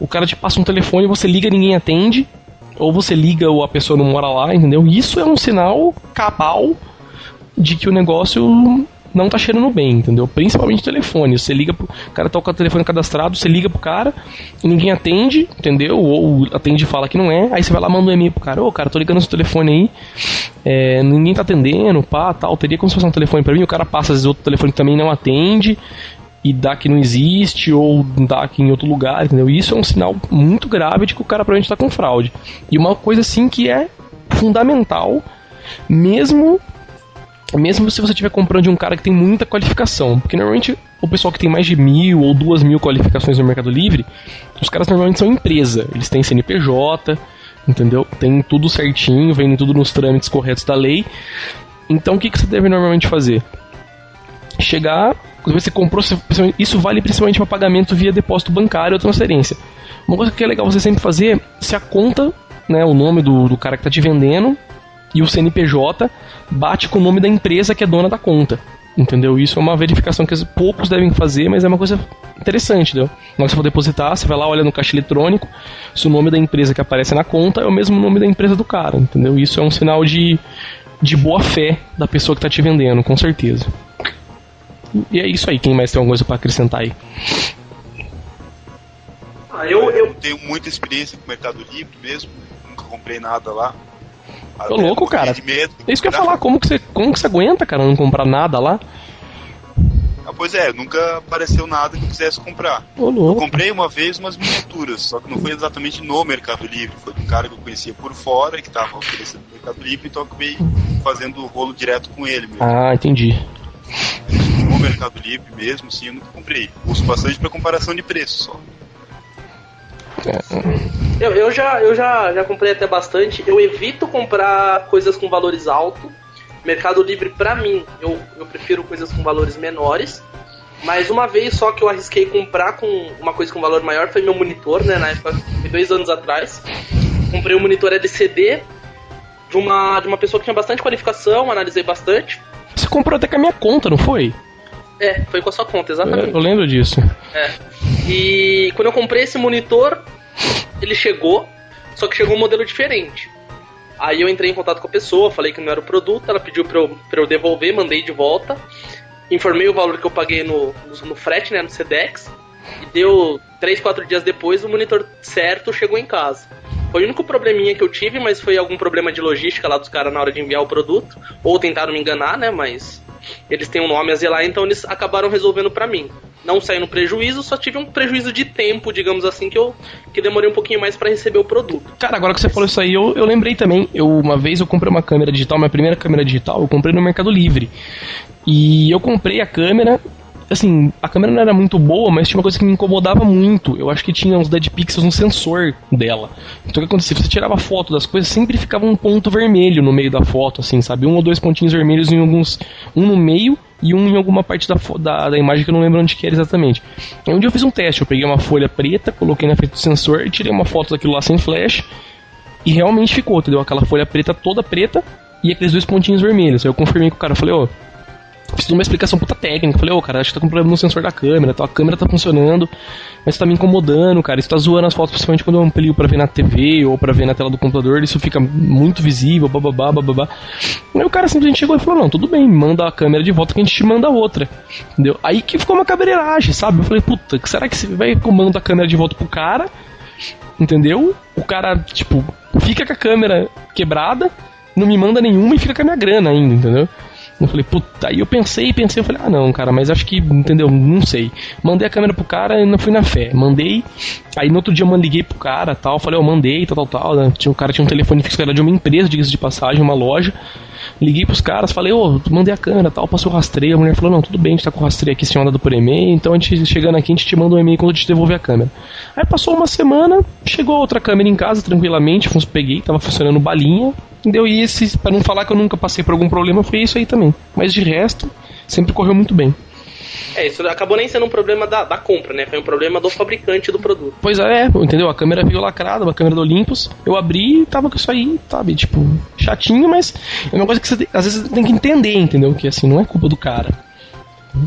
O cara te passa um telefone, você liga ninguém atende, ou você liga ou a pessoa não mora lá, entendeu? Isso é um sinal cabal de que o negócio não tá cheirando bem, entendeu? Principalmente telefone. Você liga pro. O cara tá com o telefone cadastrado, você liga pro cara e ninguém atende, entendeu? Ou atende e fala que não é. Aí você vai lá manda um e-mail pro cara, ô cara, tô ligando seu telefone aí. É, ninguém tá atendendo, pá, tal. Teria como se fosse um telefone pra mim, o cara passa, às vezes outro telefone também não atende e dá que não existe ou dá que em outro lugar, entendeu? Isso é um sinal muito grave de que o cara provavelmente está com fraude. E uma coisa assim que é fundamental, mesmo mesmo se você estiver comprando de um cara que tem muita qualificação, porque normalmente o pessoal que tem mais de mil ou duas mil qualificações no Mercado Livre, os caras normalmente são empresa, eles têm CNPJ, entendeu? Tem tudo certinho, vendem tudo nos trâmites corretos da lei. Então o que, que você deve normalmente fazer? Chegar quando você comprou, isso vale principalmente para pagamento via depósito bancário ou transferência. Uma coisa que é legal você sempre fazer, se a conta, né, o nome do, do cara que está te vendendo e o CNPJ bate com o nome da empresa que é dona da conta. Entendeu? Isso é uma verificação que poucos devem fazer, mas é uma coisa interessante, entendeu? Na hora que você for depositar, você vai lá, olha no caixa eletrônico, se o nome da empresa que aparece na conta é o mesmo nome da empresa do cara, entendeu? Isso é um sinal de, de boa fé da pessoa que está te vendendo, com certeza. E é isso aí. Quem mais tem alguma coisa para acrescentar aí? Ah, eu, eu tenho muita experiência com o Mercado Livre mesmo. Nunca comprei nada lá. Tô louco, cara. É isso que eu ia falar. Como que, você, como que você aguenta, cara, não comprar nada lá? Ah, pois é, nunca apareceu nada que eu quisesse comprar. eu comprei uma vez umas miniaturas, só que não foi exatamente no Mercado Livre, foi um cara que eu conhecia por fora, que estava oferecendo no Mercado Livre, então eu acabei fazendo o rolo direto com ele mesmo. Ah, entendi no Mercado Livre mesmo, sim, eu nunca comprei. Uso bastante para comparação de preço só. Eu, eu, já, eu já, já comprei até bastante. Eu evito comprar coisas com valores altos. Mercado Livre, pra mim, eu, eu prefiro coisas com valores menores. Mas uma vez só que eu arrisquei comprar com uma coisa com valor maior foi meu monitor, né? Na época, dois anos atrás. Comprei um monitor LCD de uma, de uma pessoa que tinha bastante qualificação, analisei bastante. Você comprou até com a minha conta, não foi? É, foi com a sua conta, exatamente. É, eu lembro disso. É. E quando eu comprei esse monitor, ele chegou, só que chegou um modelo diferente. Aí eu entrei em contato com a pessoa, falei que não era o produto, ela pediu pra eu, pra eu devolver, mandei de volta. Informei o valor que eu paguei no, no, no frete, né, no Sedex. E deu 3, 4 dias depois, o monitor certo chegou em casa. Foi o único probleminha que eu tive, mas foi algum problema de logística lá dos caras na hora de enviar o produto. Ou tentaram me enganar, né? Mas eles têm um nome a zelar, então eles acabaram resolvendo para mim. Não saí no prejuízo, só tive um prejuízo de tempo, digamos assim, que eu que demorei um pouquinho mais para receber o produto. Cara, agora que você falou isso aí, eu, eu lembrei também. Eu uma vez eu comprei uma câmera digital, minha primeira câmera digital, eu comprei no Mercado Livre. E eu comprei a câmera assim, a câmera não era muito boa, mas tinha uma coisa que me incomodava muito. Eu acho que tinha uns dead pixels no sensor dela. Então o que acontecia? Você tirava foto das coisas, sempre ficava um ponto vermelho no meio da foto, assim, sabe? Um ou dois pontinhos vermelhos em alguns. Um no meio e um em alguma parte da, da, da imagem que eu não lembro onde que era exatamente. Aí um dia eu fiz um teste, eu peguei uma folha preta, coloquei na frente do sensor, tirei uma foto daquilo lá sem flash. E realmente ficou, entendeu? Aquela folha preta toda preta e aqueles dois pontinhos vermelhos. Aí eu confirmei com o cara, falei, ó, oh, Fiz uma explicação puta técnica. Falei, ô, oh, cara, acho que tá com problema no sensor da câmera, tá? a câmera tá funcionando, mas tá me incomodando, cara. Isso tá zoando as fotos, principalmente quando eu amplio pra ver na TV ou pra ver na tela do computador, isso fica muito visível, bababá, bababá. Aí o cara simplesmente chegou e falou, não, tudo bem, manda a câmera de volta que a gente te manda outra. Entendeu? Aí que ficou uma cabreiragem, sabe? Eu falei, puta, será que você vai comando a câmera de volta pro cara? Entendeu? O cara, tipo, fica com a câmera quebrada, não me manda nenhuma e fica com a minha grana ainda, entendeu? Eu falei, puta, aí eu pensei, pensei, eu falei, ah não, cara, mas acho que, entendeu? Não sei. Mandei a câmera pro cara e não fui na fé. Mandei, aí no outro dia eu liguei pro cara tal, falei, eu oh, mandei, tal, tal, tal. Né? Tinha, o cara tinha um telefone fixo, era de uma empresa, diga de passagem, uma loja. Liguei pros caras, falei, ô, oh, mandei a câmera tal, passou o rastreio. A mulher falou, não, tudo bem, a gente tá com o rastreio aqui, sem mandado por e-mail, então a gente chegando aqui, a gente te manda um e-mail quando a gente devolver a câmera. Aí passou uma semana, chegou outra câmera em casa, tranquilamente, peguei, tava funcionando balinha, Deu e para não falar que eu nunca passei por algum problema, foi isso aí também. Mas de resto, sempre correu muito bem. É, isso acabou nem sendo um problema da, da compra, né? Foi um problema do fabricante do produto. Pois é, entendeu? A câmera veio lacrada, uma câmera do Olympus. Eu abri e tava com isso aí, sabe? Tipo, chatinho, mas é uma coisa que você às vezes tem que entender, entendeu? Que assim, não é culpa do cara.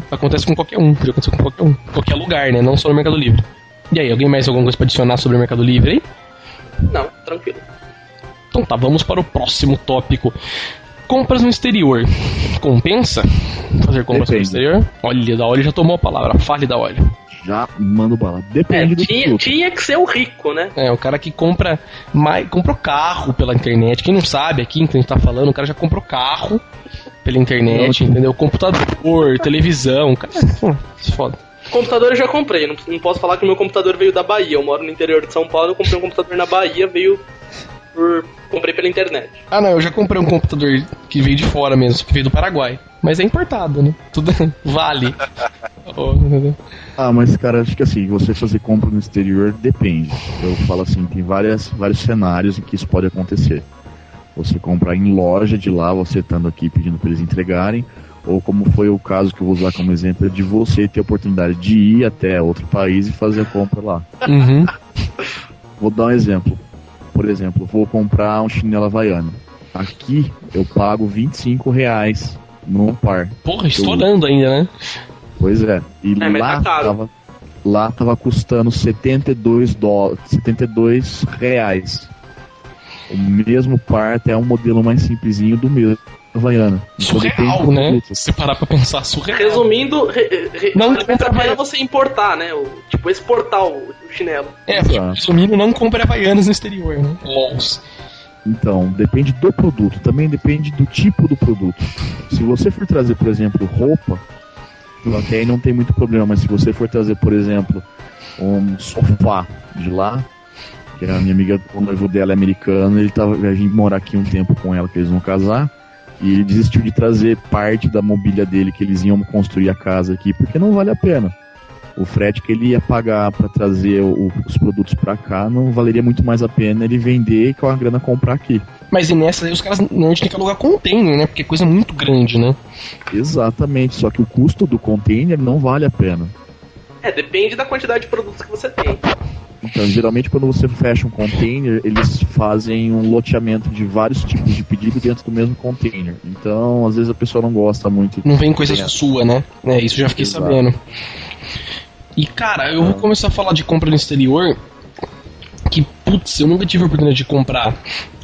Acontece com qualquer um, pode acontecer com qualquer um. Qualquer lugar, né? Não só no Mercado Livre. E aí, alguém mais alguma coisa pra adicionar sobre o Mercado Livre aí? Não, tranquilo. Então tá, vamos para o próximo tópico. Compras no exterior. Compensa fazer compras no Depende. exterior? Olha, da Olho já tomou a palavra. Fale da Olho. Já mando bala. É, Depende do tinha, produto. tinha que ser o rico, né? É, o cara que compra mais, comprou carro pela internet. Quem não sabe aqui que a gente tá falando, o cara já comprou carro pela internet, Não. entendeu? Computador, televisão, cara. Hum, Foda. Computador eu já comprei. Não, não posso falar que o meu computador veio da Bahia. Eu moro no interior de São Paulo. Eu comprei um computador na Bahia, veio por. Comprei pela internet. Ah, não, eu já comprei um computador que veio de fora mesmo, que veio do Paraguai. Mas é importado, né? Tudo vale. Oh? Ah, mas cara, acho que assim, você fazer compra no exterior depende. Eu falo assim, tem várias, vários cenários em que isso pode acontecer. Você comprar em loja de lá, você estando aqui pedindo para eles entregarem, ou como foi o caso que eu vou usar como exemplo, de você ter a oportunidade de ir até outro país e fazer a compra lá. Uhum. Vou dar um exemplo. Por exemplo, vou comprar um chinelo havaiano. Aqui eu pago 25 reais num par. Porra, estourando ainda, né? Pois é. E É, lá tá caro. tava lá tava custando 72 dólares, 72 reais. O mesmo par até um modelo mais simplesinho do mesmo Havaiana. Surreal, né? Se parar pra pensar, surreal. Resumindo, re, re, Não muito compra Havaiana. você importar, né? O, tipo, exportar o, o chinelo. É, Exato. resumindo, não compre havaianas no exterior, né? LOLs. Então, depende do produto, também depende do tipo do produto. Se você for trazer, por exemplo, roupa, até aí não tem muito problema, mas se você for trazer, por exemplo, um sofá de lá, que a minha amiga, o noivo dela é americano, ele tava a gente morar aqui um tempo com ela, que eles vão casar, e ele desistiu de trazer parte da mobília dele que eles iam construir a casa aqui, porque não vale a pena. O frete que ele ia pagar para trazer o- os produtos para cá não valeria muito mais a pena ele vender e com a grana comprar aqui. Mas e nessa aí os caras normalmente têm que alugar container, né? Porque é coisa muito grande, né? Exatamente, só que o custo do container não vale a pena. É, depende da quantidade de produtos que você tem. Então, geralmente, quando você fecha um container, eles fazem um loteamento de vários tipos de pedido dentro do mesmo container. Então, às vezes a pessoa não gosta muito. Não vem coisa É. sua, né? É, isso eu já fiquei Exato. sabendo. E cara, eu vou começar a falar de compra no exterior. Que, putz, eu nunca tive a oportunidade de comprar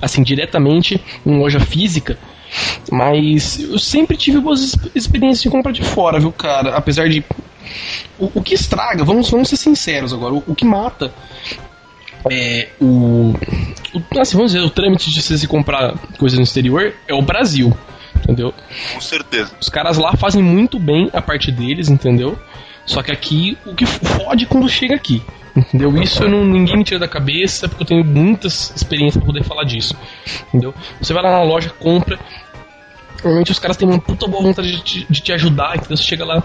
assim diretamente em loja física. Mas eu sempre tive boas ex- experiências de compra de fora, viu, cara? Apesar de. O, o que estraga, vamos, vamos ser sinceros agora, o, o que mata é o, o. Assim, vamos dizer, o trâmite de você se comprar coisas no exterior é o Brasil. Entendeu? Com certeza. Os caras lá fazem muito bem a parte deles, entendeu? Só que aqui, o que fode quando chega aqui. Entendeu? Isso eu não, ninguém me tira da cabeça, porque eu tenho muitas experiências pra poder falar disso. Entendeu? Você vai lá na loja, compra. Normalmente os caras têm uma puta boa vontade de te, de te ajudar, então você chega lá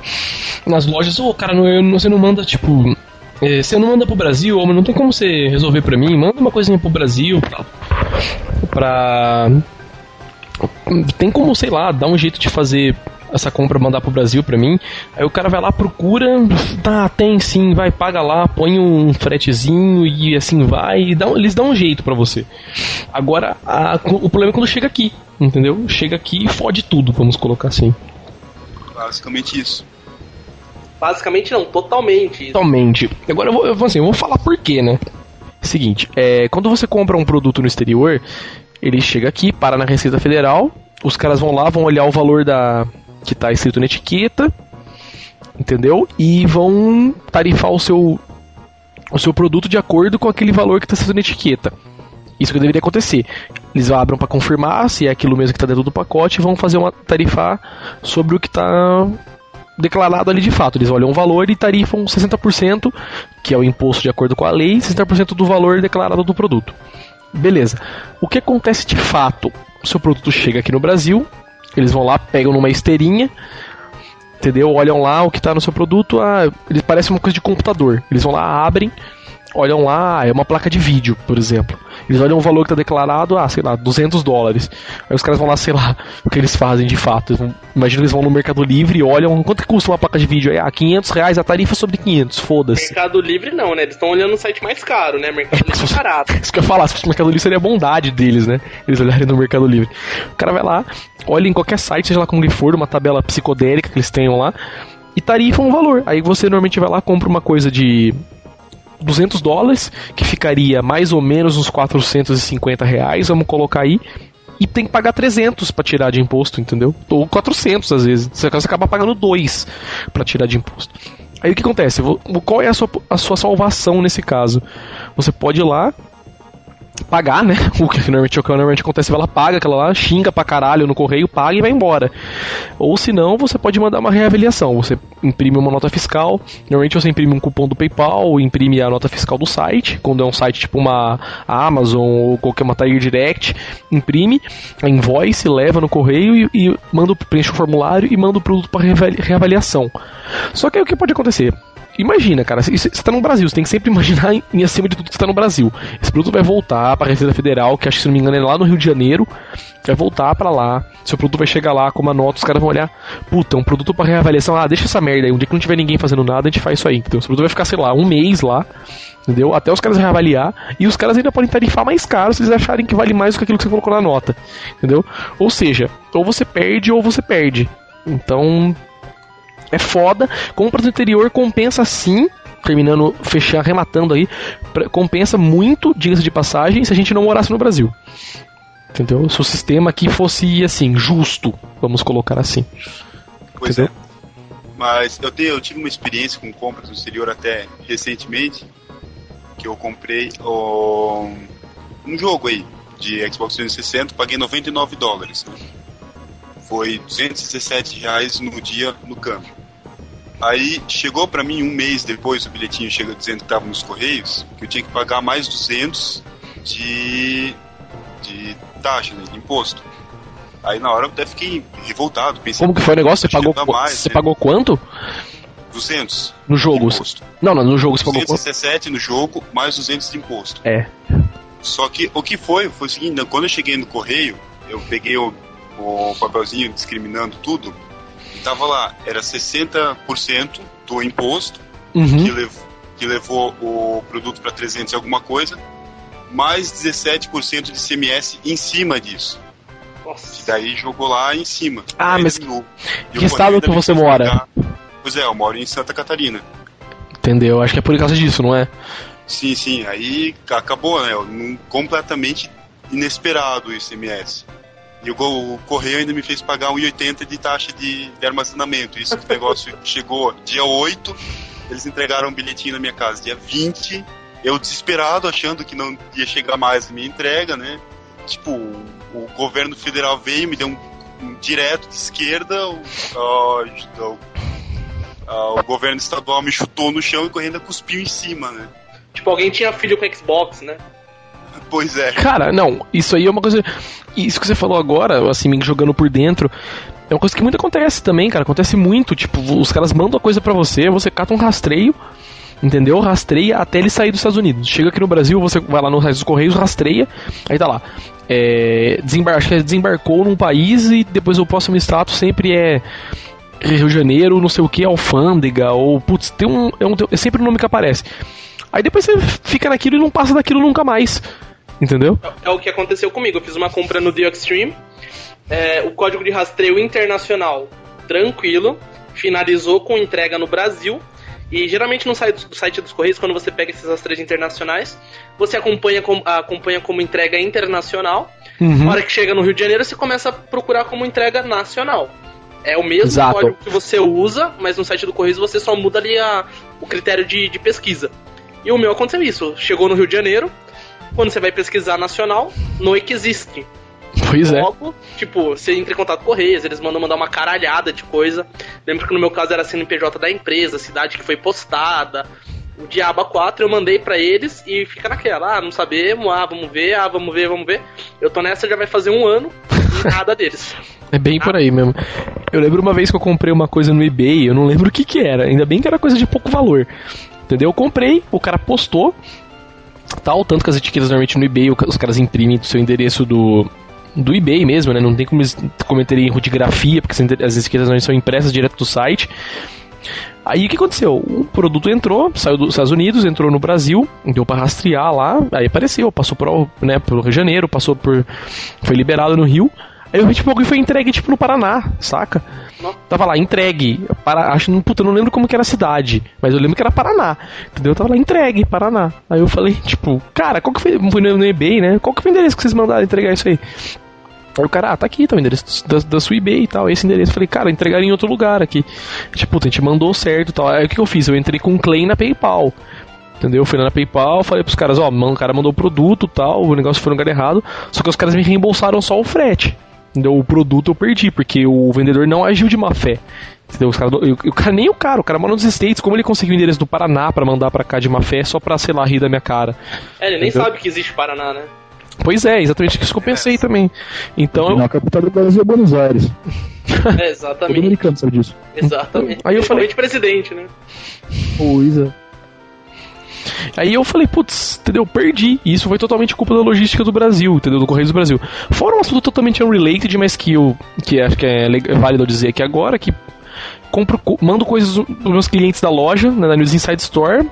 nas lojas, ô cara, não, você não manda tipo. é, você não manda pro Brasil, ou não tem como você resolver pra mim, manda uma coisinha pro Brasil tal. Pra tem como, sei lá, dar um jeito de fazer essa compra, mandar pro Brasil pra mim. Aí o cara vai lá, procura, tá, tem sim, vai, paga lá, põe um fretezinho e assim vai, e dá, eles dão um jeito pra você. Agora, a- o problema é quando chega aqui, entendeu? Chega aqui e fode tudo, vamos colocar assim. Basicamente isso. Basicamente não, totalmente. Totalmente. Agora eu vou, eu assim, eu vou falar por quê, né? Seguinte, é, quando você compra um produto no exterior, ele chega aqui, para na Receita Federal, os caras vão lá, vão olhar o valor da que tá escrito na etiqueta, entendeu? E vão tarifar o seu o seu produto de acordo com aquele valor que está escrito na etiqueta. Isso que deveria acontecer. Eles abram para confirmar se é aquilo mesmo que está dentro do pacote e vão fazer uma tarifar sobre o que está declarado ali de fato. Eles olham o valor e tarifam 60%, que é o imposto de acordo com a lei, 60% do valor declarado do produto. Beleza. O que acontece de fato? O seu produto chega aqui no Brasil, eles vão lá, pegam numa esteirinha, entendeu? Olham lá o que está no seu produto, ah, ele parece uma coisa de computador. Eles vão lá, abrem, olham lá, é uma placa de vídeo, por exemplo. Eles olham o valor que está declarado, ah, sei lá, 200 dólares. Aí os caras vão lá, sei lá, o que eles fazem de fato. Eles vão, imagina eles vão no Mercado Livre e olham quanto que custa uma placa de vídeo. Aí, ah, 500 reais, a tarifa é sobre 500, foda-se. Mercado Livre não, né? Eles estão olhando no site mais caro, né? Mercado Livre é barato. Isso que eu ia falar, se fosse o Mercado Livre seria a bondade deles, né? Eles olharem no Mercado Livre. O cara vai lá, olha em qualquer site, seja lá como ele for, uma tabela psicodélica que eles tenham lá, e tarifa um valor. Aí você normalmente vai lá, compra uma coisa de 200 dólares, que ficaria mais ou menos uns 450 reais, vamos colocar aí, e tem que pagar 300 para tirar de imposto, entendeu? Ou 400 às vezes. Você acaba pagando 2 para tirar de imposto. Aí o que acontece? Qual é a sua, a sua salvação nesse caso? Você pode ir lá, pagar, né? O que normalmente, o que normalmente acontece, ela paga aquela lá, xinga pra caralho no correio, paga e vai embora. Ou se não, você pode mandar uma reavaliação. Você imprime uma nota fiscal, normalmente você imprime um cupom do PayPal, imprime a nota fiscal do site, quando é um site tipo uma Amazon ou qualquer uma Tiger Direct, imprime a invoice, leva no correio e, e manda preenche o formulário e manda o produto para reavaliação. Só que aí o que pode acontecer? Imagina, cara, você está no Brasil, você tem que sempre imaginar em, acima de tudo que está no Brasil. Esse produto vai voltar para a Receita Federal, que acho que se não me engano é lá no Rio de Janeiro, vai voltar para lá. Seu produto vai chegar lá com uma nota, os caras vão olhar, puta, um produto para reavaliação, ah, deixa essa merda aí, um dia que não tiver ninguém fazendo nada, a gente faz isso aí. Então, esse produto vai ficar, sei lá, um mês lá, entendeu? Até os caras reavaliar, e os caras ainda podem tarifar mais caro se eles acharem que vale mais do que aquilo que você colocou na nota, entendeu? Ou seja, ou você perde ou você perde. Então, é foda. Compras no interior compensa sim. Terminando, fechar, arrematando aí. Compensa muito, diga-se de passagem, se a gente não morasse no Brasil. Entendeu? Se o sistema aqui fosse assim, justo, vamos colocar assim. Pois Entendeu? é. Mas eu, tenho, eu tive uma experiência com compras no exterior até recentemente. Que eu comprei um, um jogo aí de Xbox 360, paguei 99 dólares. Foi 217 reais no dia no câmbio. Aí chegou para mim um mês depois, o bilhetinho chega dizendo que estava nos Correios, que eu tinha que pagar mais 200 de, de taxa, né, de imposto. Aí na hora eu até fiquei revoltado. Pensei, Como que foi o negócio? Você pagou, mais, você né? pagou quanto? 200. No jogo? Não, não, no jogo você pagou 217 no jogo, mais 200 de imposto. É. Só que o que foi, foi o seguinte, quando eu cheguei no correio, eu peguei o o papelzinho discriminando tudo, tava lá, era 60% do imposto uhum. que, lev que levou o produto para 300 e alguma coisa, mais 17% de CMS em cima disso. Nossa. Que daí jogou lá em cima. Ah, mas que estado que você mora? Pois é, eu moro em Santa Catarina. Entendeu? Acho que é por causa disso, não é? Sim, sim. Aí acabou, né? Completamente inesperado o ICMS. E o, correio ainda me fez pagar 1,80 de taxa de, de armazenamento. Isso que o negócio chegou dia 8, eles entregaram um bilhetinho na minha casa. Dia 20, eu desesperado, achando que não ia chegar mais a minha entrega, né? Tipo, o, o governo federal veio, me deu um, um direto de esquerda, o, o, o, governo estadual me chutou no chão e correndo cuspiu em cima, né? Tipo, alguém tinha filho com Xbox, né? Pois é. Cara, não, isso aí é uma coisa. Isso que você falou agora, assim, me jogando por dentro. É uma coisa que muito acontece também, cara. Acontece muito. Tipo, os caras mandam a coisa para você, você cata um rastreio, entendeu? Rastreia até ele sair dos Estados Unidos. Chega aqui no Brasil, você vai lá no site dos Correios, rastreia, aí tá lá. É, desembar que desembarcou num país e depois o próximo status sempre é Rio de Janeiro, não sei o que, alfândega, ou putz, tem um, é, um, é sempre o nome que aparece. Aí depois você fica naquilo e não passa daquilo nunca mais. Entendeu? É, é o que aconteceu comigo. Eu fiz uma compra no The Extreme. É, o código de rastreio internacional tranquilo. Finalizou com entrega no Brasil. E geralmente no site, site dos Correios, quando você pega esses rastreios internacionais, você acompanha, com, acompanha como entrega internacional. Uhum. Na hora que chega no Rio de Janeiro, você começa a procurar como entrega nacional. É o mesmo Exato. código que você usa, mas no site do Correios você só muda ali a, o critério de, de pesquisa. E o meu aconteceu isso. Chegou no Rio de Janeiro, quando você vai pesquisar nacional, não existe. Pois é. Logo, tipo, você entra em contato com Correios, eles mandam mandar uma caralhada de coisa. Lembro que no meu caso era CNPJ da empresa, cidade que foi postada, o Diaba 4 eu mandei para eles e fica naquela, ah, não sabemos, ah, vamos ver, ah, vamos ver, vamos ver. Eu tô nessa já vai fazer um ano e nada deles. É bem por aí mesmo. Eu lembro uma vez que eu comprei uma coisa no eBay, eu não lembro o que que era, ainda bem que era coisa de pouco valor. Entendeu? Eu comprei, o cara postou, tal, tanto que as etiquetas normalmente no eBay os caras imprimem do seu endereço do do eBay mesmo, né? Não tem como eles erro de grafia, porque as etiquetas não são impressas direto do site. Aí o que aconteceu? O produto entrou, saiu dos Estados Unidos, entrou no Brasil, deu para rastrear lá, aí apareceu, passou por, né, pelo Rio de Janeiro, passou por. foi liberado no Rio. Aí eu vi tipo, alguém foi entregue tipo no Paraná, saca? Tava lá, entregue. Para, acho, eu não lembro como que era a cidade, mas eu lembro que era Paraná. Entendeu? Tava lá, entregue, Paraná. Aí eu falei, tipo, cara, qual que foi. Fui no eBay, né? Qual que foi o endereço que vocês mandaram entregar isso aí? Aí o cara, ah, tá aqui, tá o endereço da, da sua eBay e tal, esse endereço. Falei, cara, entregaram em outro lugar aqui. Tipo, a gente mandou certo e tal. Aí o que eu fiz? Eu entrei com um claim na PayPal. Entendeu? Eu fui lá na PayPal, falei pros caras, ó, o cara mandou o produto tal, o negócio foi no lugar errado. Só que os caras me reembolsaram só o frete. Entendeu? O produto eu perdi, porque o vendedor não agiu de má fé. Entendeu? Os cara, o, o cara, nem o cara, o cara mora nos States, como ele conseguiu o endereço do Paraná para mandar para cá de má fé só pra, sei lá, rir da minha cara. É, ele nem entendeu? sabe que existe Paraná, né? Pois é, exatamente isso que eu pensei é. também. Então. Na capital do Brasil é Buenos Aires. É, exatamente. Todo americano sabe disso. Exatamente. Aí eu falei. presidente, né? Pois é. Aí eu falei, putz, entendeu? Perdi. E isso foi totalmente culpa da logística do Brasil, entendeu? Do Correios do Brasil. Fora um assunto totalmente unrelated, mas que eu que acho que é válido eu dizer aqui agora, que compro, mando coisas dos meus clientes da loja, né, na News Inside Store,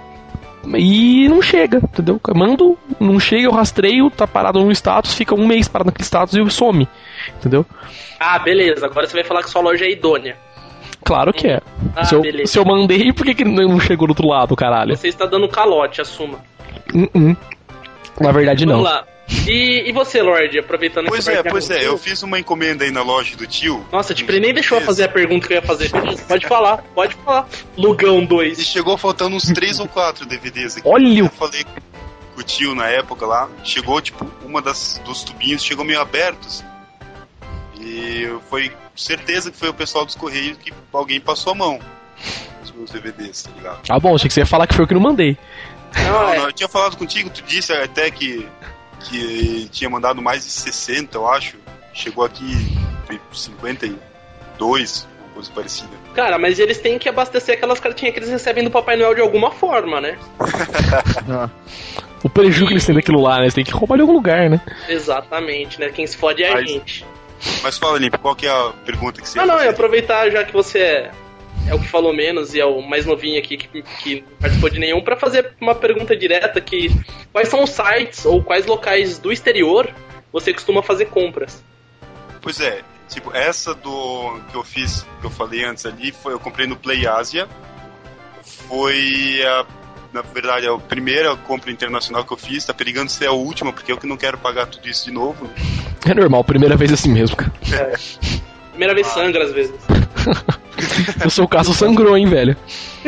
e não chega, entendeu? Eu mando, não chega, eu rastreio, tá parado no status, fica um mês parado naquele status e some, entendeu? Ah, beleza, agora você vai falar que sua loja é idônea. Claro que é. Ah, se, eu, se, eu, mandei, por que, que não chegou do outro lado, caralho? Você está dando calote, assuma. Uh -uh. Na verdade, Vamos não. Vamos lá. E, e você, Lorde, aproveitando Pois é, pois é, eu fiz uma encomenda aí na loja do tio. Nossa, tipo, nem deixou eu fazer a pergunta que eu ia fazer. Pode falar, pode falar. Lugão 2. E chegou faltando uns 3 ou 4 DVDs aqui. Olha! Eu falei com o tio na época lá. Chegou, tipo, uma das, dos tubinhos chegou meio aberto, assim. E foi certeza que foi o pessoal dos Correios que alguém passou a mão nos meus DVDs, tá ligado? Ah, bom, achei que você ia falar que foi eu que não mandei. Não, não, eu tinha falado contigo, tu disse até que que tinha mandado mais de 60, eu acho. Chegou aqui 52, uma coisa parecida. Cara, mas eles têm que abastecer aquelas cartinhas que eles recebem do Papai Noel de alguma forma, né? o prejuízo que eles têm daquilo lá, né? Eles têm que roubar de algum lugar, né? Exatamente, né? Quem se fode é a gente. Mas fala, Limpo, qual que é a pergunta que você Ah, não, é aproveitar já que você é é o que falou menos e é o mais novinho aqui que, que não participou de nenhum, para fazer uma pergunta direta que quais são os sites ou quais locais do exterior você costuma fazer compras? Pois é, tipo, essa do que eu fiz, que eu falei antes ali, foi eu comprei no Play Asia. Foi a na verdade, é a primeira compra internacional que eu fiz, tá perigando ser a última, porque eu que não quero pagar tudo isso de novo. É normal, primeira vez assim mesmo, cara. É. Primeira vez sangra às vezes. no seu caso sangrou, hein, velho?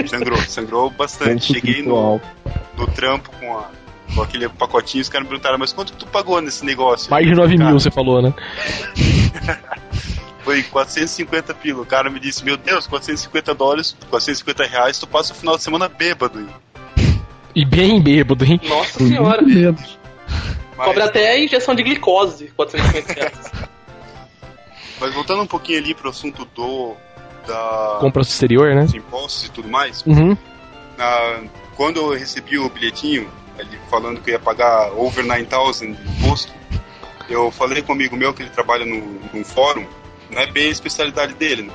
Sangrou, sangrou bastante. Cheguei no, no trampo com, a, com aquele pacotinho, os caras me perguntaram, mas quanto tu pagou nesse negócio? Mais de 9 mil, você falou, né? Foi 450 pila. O cara me disse, meu Deus, 450 dólares, 450 reais, tu passa o final de semana bêbado. E bem bêbado, hein? Nossa senhora. Mas... Cobra até a injeção de glicose, 450 reais. Mas voltando um pouquinho ali pro assunto do da compras exterior, né? Dos impostos e tudo mais. Uhum. Na, quando eu recebi o bilhetinho ali falando que eu ia pagar over 9000 de imposto, eu falei com um amigo meu que ele trabalha no, num fórum, não é bem a especialidade dele, né?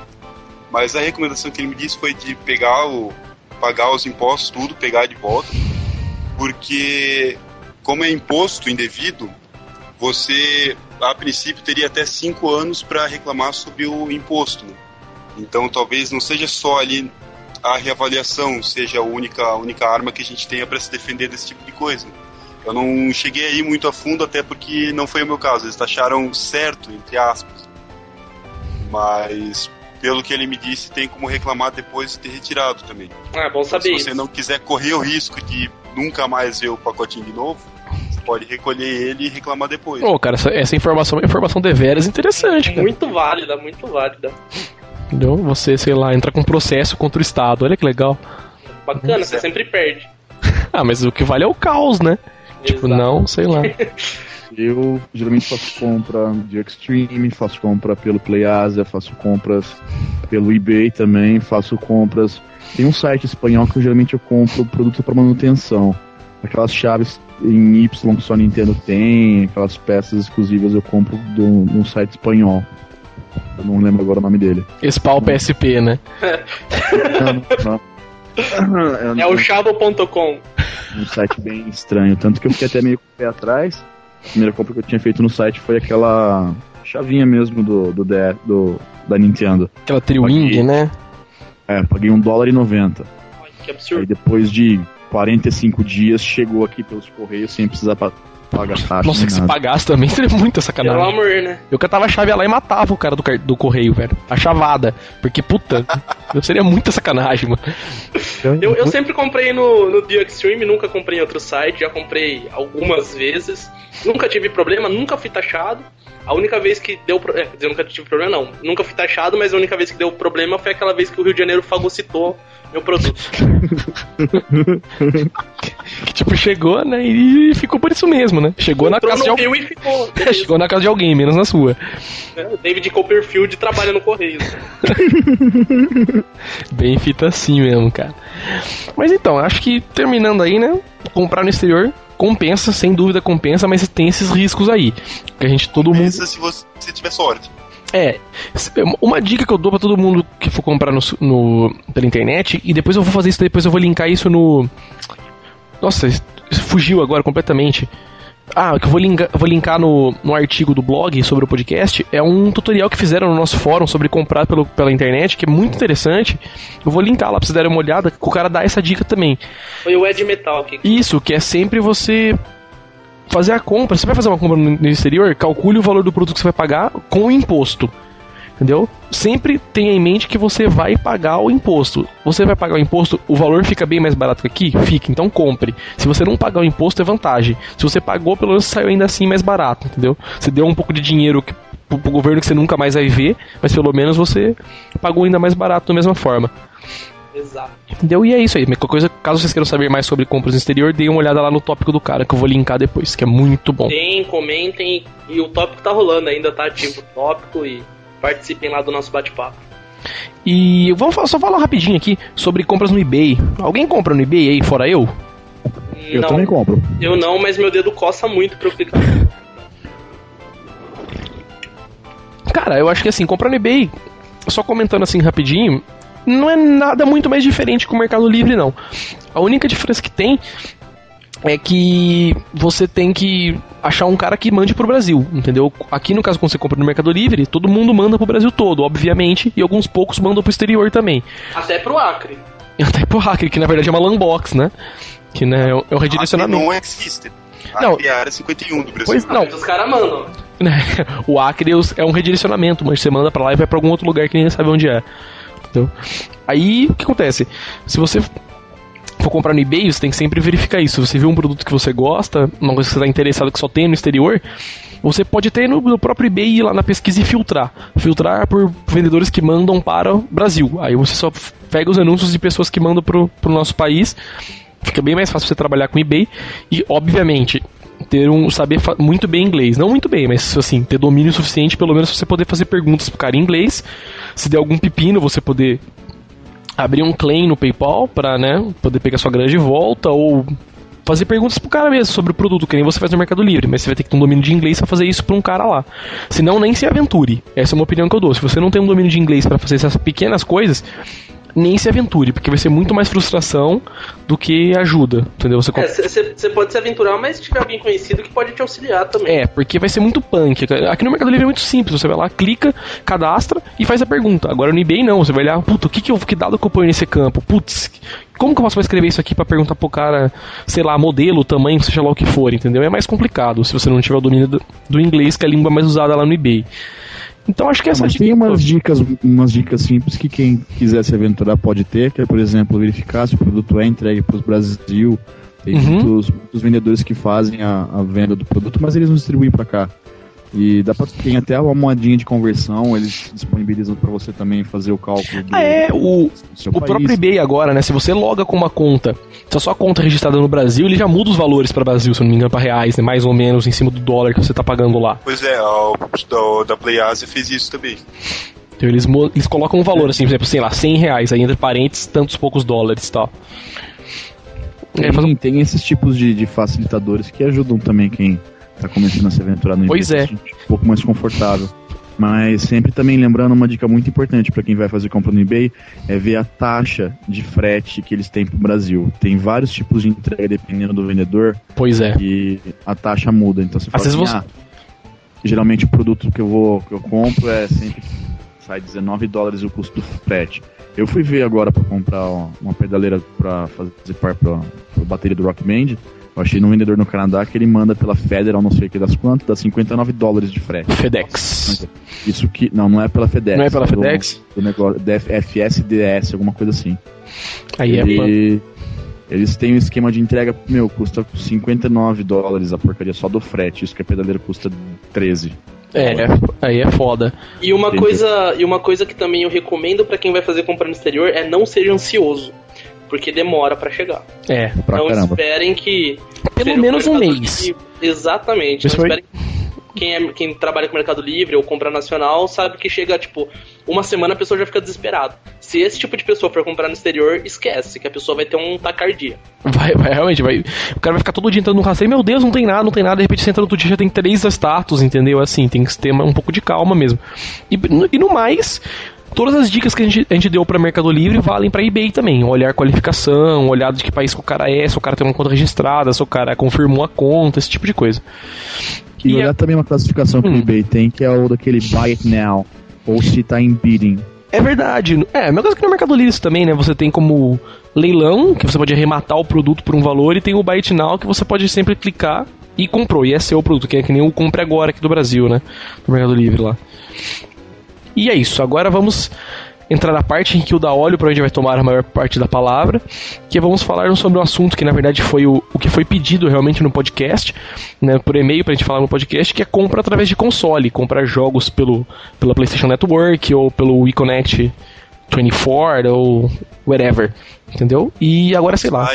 Mas a recomendação que ele me disse foi de pegar o pagar os impostos tudo, pegar de volta, porque como é imposto indevido, você a princípio teria até cinco anos para reclamar sobre o imposto. Né? Então talvez não seja só ali a reavaliação seja a única, a única arma que a gente tenha para se defender desse tipo de coisa. Eu não cheguei aí muito a fundo, até porque não foi o meu caso. Eles acharam certo, entre aspas. Mas, pelo que ele me disse, tem como reclamar depois de ter retirado também. Ah, bom saber. Então, se você não quiser correr o risco de nunca mais ver o pacotinho de novo, você pode recolher ele e reclamar depois. Ô, oh, cara, essa, essa, informação é uma informação deveras interessante. Cara. Muito válida, muito válida. Entendeu? Você, sei lá, entra com um processo contra o Estado. Olha que legal. Bacana, você sempre perde. ah, mas o que vale é o caos, né? Exato. Tipo, não, sei lá. Eu geralmente faço compra de Extreme, faço compra pelo PlayAsia, faço compras pelo eBay também, faço compras. Tem um site espanhol que eu, geralmente eu compro produto para manutenção. aquelas chaves em Y que só Nintendo tem, aquelas peças exclusivas eu compro de um, site espanhol. Eu não lembro agora o nome dele. Espal PSP, né? Não, não. É o chavo.com. um site bem estranho. Tanto que eu fiquei até meio com o pé atrás. A primeira compra que eu tinha feito no site foi aquela chavinha mesmo do, do, do da Nintendo. Aquela Triwing, né? É, paguei um dólar e 90. Ai, que Aí absurdo. depois de 45 dias chegou aqui pelos correios sem precisar pa- pagar taxa. Nossa, que se nada. pagasse também seria muita Pelo sacanagem. amor, né? Eu catava a chave lá e matava o cara do, do correio, velho. A chavada. Porque, puta, eu seria muita sacanagem, mano. Eu, eu sempre comprei no, no Dio Extreme, nunca comprei em outro site, já comprei algumas vezes. Nunca tive problema, nunca fui taxado. A única vez que deu. É, quer dizer, nunca tive problema, não. Nunca fui taxado, mas a única vez que deu problema foi aquela vez que o Rio de Janeiro fagocitou meu produto. Que, tipo, chegou, né? E ficou por isso mesmo, né? Chegou na Entrou casa de alguém. Ficou. Chegou na casa de alguém, menos na sua. né? David Copperfield trabalha no Correio. Bem fita assim mesmo, cara. Mas então, acho que terminando aí, né? Comprar no exterior compensa, sem dúvida compensa, mas tem esses riscos aí. Que a gente, todo mundo. Pensa se você tiver sorte. É, uma dica que eu dou pra todo mundo que for comprar no, no- pela internet, e depois eu vou fazer isso, depois eu vou linkar isso no. Nossa, fugiu agora completamente. Ah, que eu vou linkar, vou linkar no, no artigo do blog sobre o podcast. É um tutorial que fizeram no nosso fórum sobre comprar pelo, pela internet, que é muito interessante. Eu vou linkar lá pra vocês darem uma olhada, que o cara dá essa dica também. Foi o Ed Metal aqui. Isso, que é sempre você fazer a compra. Você vai fazer uma compra no exterior, calcule o valor do produto que você vai pagar com o imposto. Entendeu? Sempre tenha em mente que você vai pagar o imposto. Você vai pagar o imposto, o valor fica bem mais barato que aqui? Fica, então compre. Se você não pagar o imposto, é vantagem. Se você pagou, pelo menos saiu ainda assim mais barato, entendeu? Você deu um pouco de dinheiro que- pro, pro governo que você nunca mais vai ver, mas pelo menos você pagou ainda mais barato da mesma forma. Exato. Entendeu? E é isso aí. Qualquer coisa, caso vocês queiram saber mais sobre compras no exterior, deem uma olhada lá no tópico do cara, que eu vou linkar depois, que é muito bom. Tem, comentem. E o tópico tá rolando ainda, tá ativo o tópico e participem lá do nosso bate-papo. E vamos fa- só falar rapidinho aqui sobre compras no eBay. Alguém compra no eBay aí, fora eu? Eu não, também compro. eu não, mas meu dedo coça muito pra eu clicar. Cara, eu acho que assim, comprar no eBay, só comentando assim rapidinho, não é nada muito mais diferente que o Mercado Livre, não. A única diferença que tem é que você tem que achar um cara que mande pro Brasil, entendeu? Aqui no caso, quando você compra no Mercado Livre, todo mundo manda pro Brasil todo, obviamente, e alguns poucos mandam pro exterior também. Até pro Acre. Até pro hacker, que na verdade é uma landbox, né? Que né, é um- é redirecionamento. Não existe. Não. Aqui é a área 51 do Brasil. Pois não, Mas os caras mandam. né? O Acre é um redirecionamento, mas você manda pra lá e vai pra algum outro lugar que ninguém sabe onde é. Entendeu? Aí, o que acontece? Se você for comprar no eBay, você tem que sempre verificar isso. Você vê um produto que você gosta, uma coisa que você está interessado que só tem no exterior, você pode ter no, no próprio eBay ir lá na pesquisa e filtrar. Filtrar por vendedores que mandam para o Brasil. Aí você só pega os anúncios de pessoas que mandam pro, pro nosso país. Fica bem mais fácil você trabalhar com eBay. E, obviamente, ter um saber muito bem inglês. Não muito bem, mas assim, ter domínio suficiente, pelo menos você poder fazer perguntas pro cara em inglês. Se der algum pepino, você poder abrir um claim no PayPal pra, né, poder pegar sua grana de volta ou fazer perguntas pro cara mesmo sobre o produto, que nem você faz no Mercado Livre, mas você vai ter que ter um domínio de inglês pra fazer isso pra um cara lá. Senão nem se aventure. Essa é uma opinião que eu dou. Se você não tem um domínio de inglês pra fazer essas pequenas coisas, nem se aventure, porque vai ser muito mais frustração do que ajuda, entendeu? Você É, pode se aventurar, mas se tiver alguém conhecido que pode te auxiliar também. é, porque vai ser muito punk. Aqui no Mercado Livre é muito simples. Você vai lá, clica, cadastra e faz a pergunta. Agora no eBay não. Você vai olhar, puta, o que, que, eu, que dado que eu ponho nesse campo? Putz, como que eu posso escrever isso aqui pra perguntar pro cara, sei lá, modelo, tamanho, seja lá o que for, entendeu? É mais complicado se você não tiver o domínio do, do inglês, que é a língua mais usada lá no eBay. Então acho que essa Mas dica- tem umas dicas, umas dicas simples que quem quiser se aventurar pode ter, que é, por exemplo, verificar se o produto é entregue para o Brasil. Tem Uhum. muitos, muitos vendedores que fazem a, a venda do produto, mas eles não distribuem para cá. E dá pra, tem até uma moedinha de conversão, eles disponibilizam para você também fazer o cálculo do, Ah, é, o, O país. próprio eBay agora, né? Se você loga com uma conta, se a sua conta é registrada no Brasil, ele já muda os valores para Brasil, se eu não me engano, para reais, né? Mais ou menos em cima do dólar que você tá pagando lá. Pois é, a, da, da PlayAsia fez isso também. Então eles, eles colocam um valor assim, por exemplo, sei lá, 100 reais, aí entre parênteses, tantos poucos dólares e tal. Tem, É, faz- tem esses tipos de, de facilitadores que ajudam também quem tá começando a se aventurar no Pois é. sentir Um pouco mais confortável. Mas sempre também lembrando uma dica muito importante para quem vai fazer compra no eBay é ver a taxa de frete que eles têm pro Brasil. Tem vários tipos de entrega dependendo do vendedor Pois é. e a taxa muda. Então você fala assim, você- ah, geralmente o produto que eu vou que eu compro é sempre sai 19 dólares o custo do frete. Eu fui ver agora para comprar uma pedaleira para fazer par para a bateria do Rock Band. Eu achei num vendedor no Canadá que ele manda pela Federal, não sei o que das quantas, dá 59 dólares de frete. FedEx. Isso que não, não é pela FedEx. Não é pela do- FedEx? Do, negócio FSDS, alguma coisa assim. Aí é. Ele- Eles têm um esquema de entrega, meu, custa 59 dólares a porcaria só do frete, isso que a pedaleira custa 13. É, aí é foda. E uma Entendi. coisa, e uma coisa que também eu recomendo pra quem vai fazer compra no exterior é não seja ansioso, porque demora pra chegar. É. Pra não caramba. esperem que Pelo menos um mês. Livre. Exatamente. Isso Não foi- quem, é, quem trabalha com Mercado Livre ou compra nacional sabe que chega, tipo, uma semana a pessoa já fica desesperada. Se esse tipo de pessoa for comprar no exterior, esquece que a pessoa vai ter um tacardia. Vai, vai, realmente, vai. O cara vai ficar todo dia entrando no rastreio, meu Deus, não tem nada, não tem nada, de repente você entra no outro dia já tem três status, entendeu? Assim, tem que ter um pouco de calma mesmo. E, e no mais, todas as dicas que a gente, a gente deu pra Mercado Livre valem pra eBay também. Olhar qualificação, olhar de que país que o cara é, se o cara tem uma conta registrada, se o cara confirmou a conta, esse tipo de coisa. E, E olhar também uma classificação que Hum. o eBay tem, que é o daquele buy it now, ou se tá em bidding. É verdade. É, a mesma coisa que no Mercado Livre também, né? Você tem como leilão, que você pode arrematar o produto por um valor, e tem o Buy It Now, que você pode sempre clicar e comprou. E é seu produto, que é que nem o Compre Agora aqui do Brasil, né? No Mercado Livre lá. E é isso. Agora vamos entrar na parte em que o da óleo para onde vai tomar a maior parte da palavra, que vamos falar sobre um assunto que na verdade foi o, o que foi pedido realmente no podcast, né, por e-mail pra gente falar no podcast, que é compra através de console, comprar jogos pelo pela PlayStation Network ou pelo WeConnect 24 ou whatever, entendeu? E agora sei lá.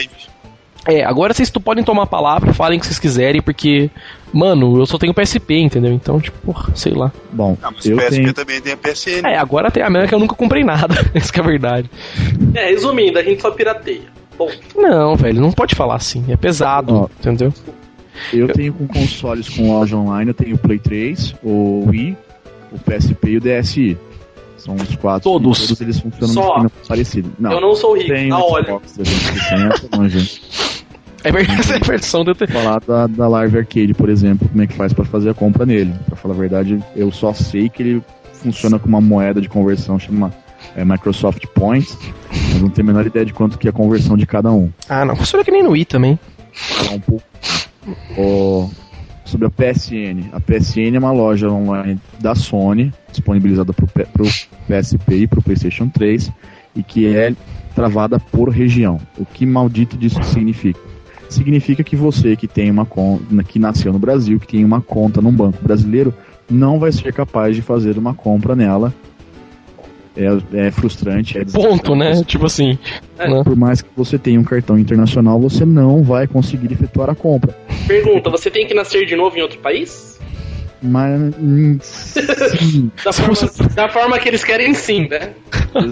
É, agora vocês podem tomar a palavra, falem o que vocês quiserem, porque mano, eu só tenho PSP, entendeu? Então, tipo, porra, sei lá. Bom, Ah, mas eu o PSP tenho... também tem a PSN. É, agora tem a mesma que eu nunca comprei nada, essa que é a verdade. É, resumindo, a gente só pirateia. Bom, Não, velho, não pode falar assim. É pesado, Ó. entendeu? Eu tenho com consoles com loja online, eu tenho o Play 3, o Wii, o PSP e o DSi. São os quatro. Todos. Todos eles funcionam Só. de forma parecida. Não, eu não sou rico, tenho a o óleo. Xbox 360. É verdade, essa é a versão ter... falar da, da Live Arcade, por exemplo, como é que faz pra fazer a compra nele. Pra falar a verdade, eu só sei que ele funciona com uma moeda de conversão chama é, Microsoft Points, mas não tenho a menor ideia de quanto que é a conversão de cada um. Ah, não, funciona que nem no Wii também. É um pouco. Ó, sobre a PSN. A PSN é uma loja online da Sony, disponibilizada pro, P- pro PSP e pro PlayStation 3, e que é travada por região. O que maldito disso significa? Significa que você que tem uma conta, que nasceu no Brasil, que tem uma conta num banco brasileiro, não vai ser capaz de fazer uma compra nela. É, é frustrante, é Ponto, né? Tipo assim. É. né? Por mais que você tenha um cartão internacional, você não vai conseguir efetuar a compra. Pergunta, você tem que nascer de novo em outro país? Mas. hum, Sim, Da forma, da forma que eles querem sim, né?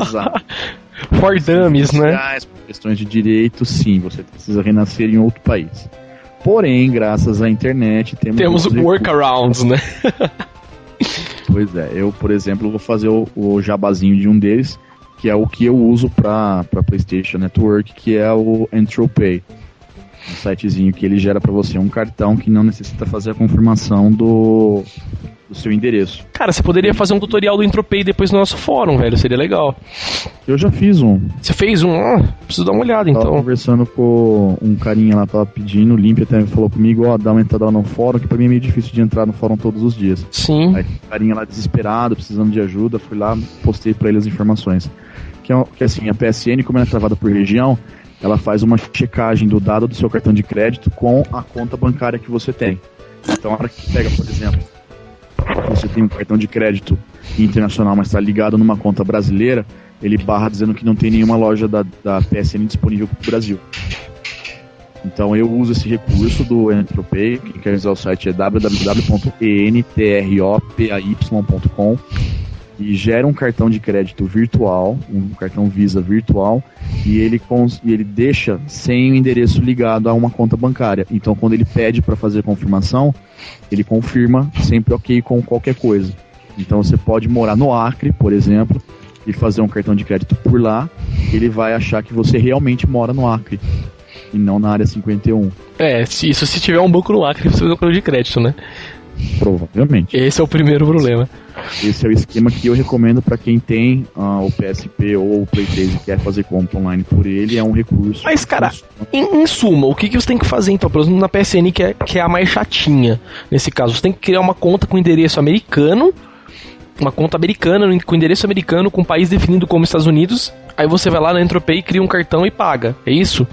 exato. For dummies, né? Sociais, por questões de direito, sim, você precisa renascer em outro país. Porém, graças à internet, temos. Temos workarounds, né? Pois é, eu, por exemplo, vou fazer o, o jabazinho de um deles, que é o que eu uso para PlayStation Network, que é o Entropay. Um sitezinho que ele gera para você um cartão que não necessita fazer a confirmação do, do seu endereço. Cara, você poderia fazer um tutorial do Entropay depois no nosso fórum, velho. Seria legal. Eu já fiz um, Você fez um? Ah, preciso dar uma olhada Tava então. conversando com um carinha lá, tava pedindo, o Limp até falou comigo, ó, dá uma entrada lá no fórum, que pra mim é meio difícil de entrar no fórum todos os dias. Sim. Aí o carinha lá desesperado, precisando de ajuda, fui lá, postei pra ele as informações. Que, é, que assim, a PSN, como ela é travada por região, ela faz uma checagem do dado do seu cartão de crédito com a conta bancária que você tem. Então, a hora que pega, por exemplo, você tem um cartão de crédito internacional, mas está ligado numa conta brasileira, ele barra dizendo que não tem nenhuma loja da, da PSN disponível para o Brasil. Então eu uso esse recurso do Entropay, quem quer usar o site é www.entropay.com e gera um cartão de crédito virtual, um cartão Visa virtual, e ele, cons- e ele deixa sem o endereço ligado a uma conta bancária. Então, quando ele pede para fazer confirmação, ele confirma sempre ok com qualquer coisa. Então, você pode morar no Acre, por exemplo, e fazer um cartão de crédito por lá, ele vai achar que você realmente mora no Acre e não na área 51, É, isso se tiver um banco no Acre, você usa o cartão de crédito, né? Provavelmente. Esse é o primeiro problema. Esse é o esquema que eu recomendo para quem tem ah, o PSP ou o Play 3 e quer fazer compra online por ele, é um recurso. Mas, cara. Em, em suma, o que, que você tem que fazer então, pelo menos na PSN, que é, que é a mais chatinha nesse caso? Você tem que criar uma conta com endereço americano, uma conta americana com endereço americano, com país definido como Estados Unidos. Aí você vai lá na Entropay, cria um cartão e paga. É isso?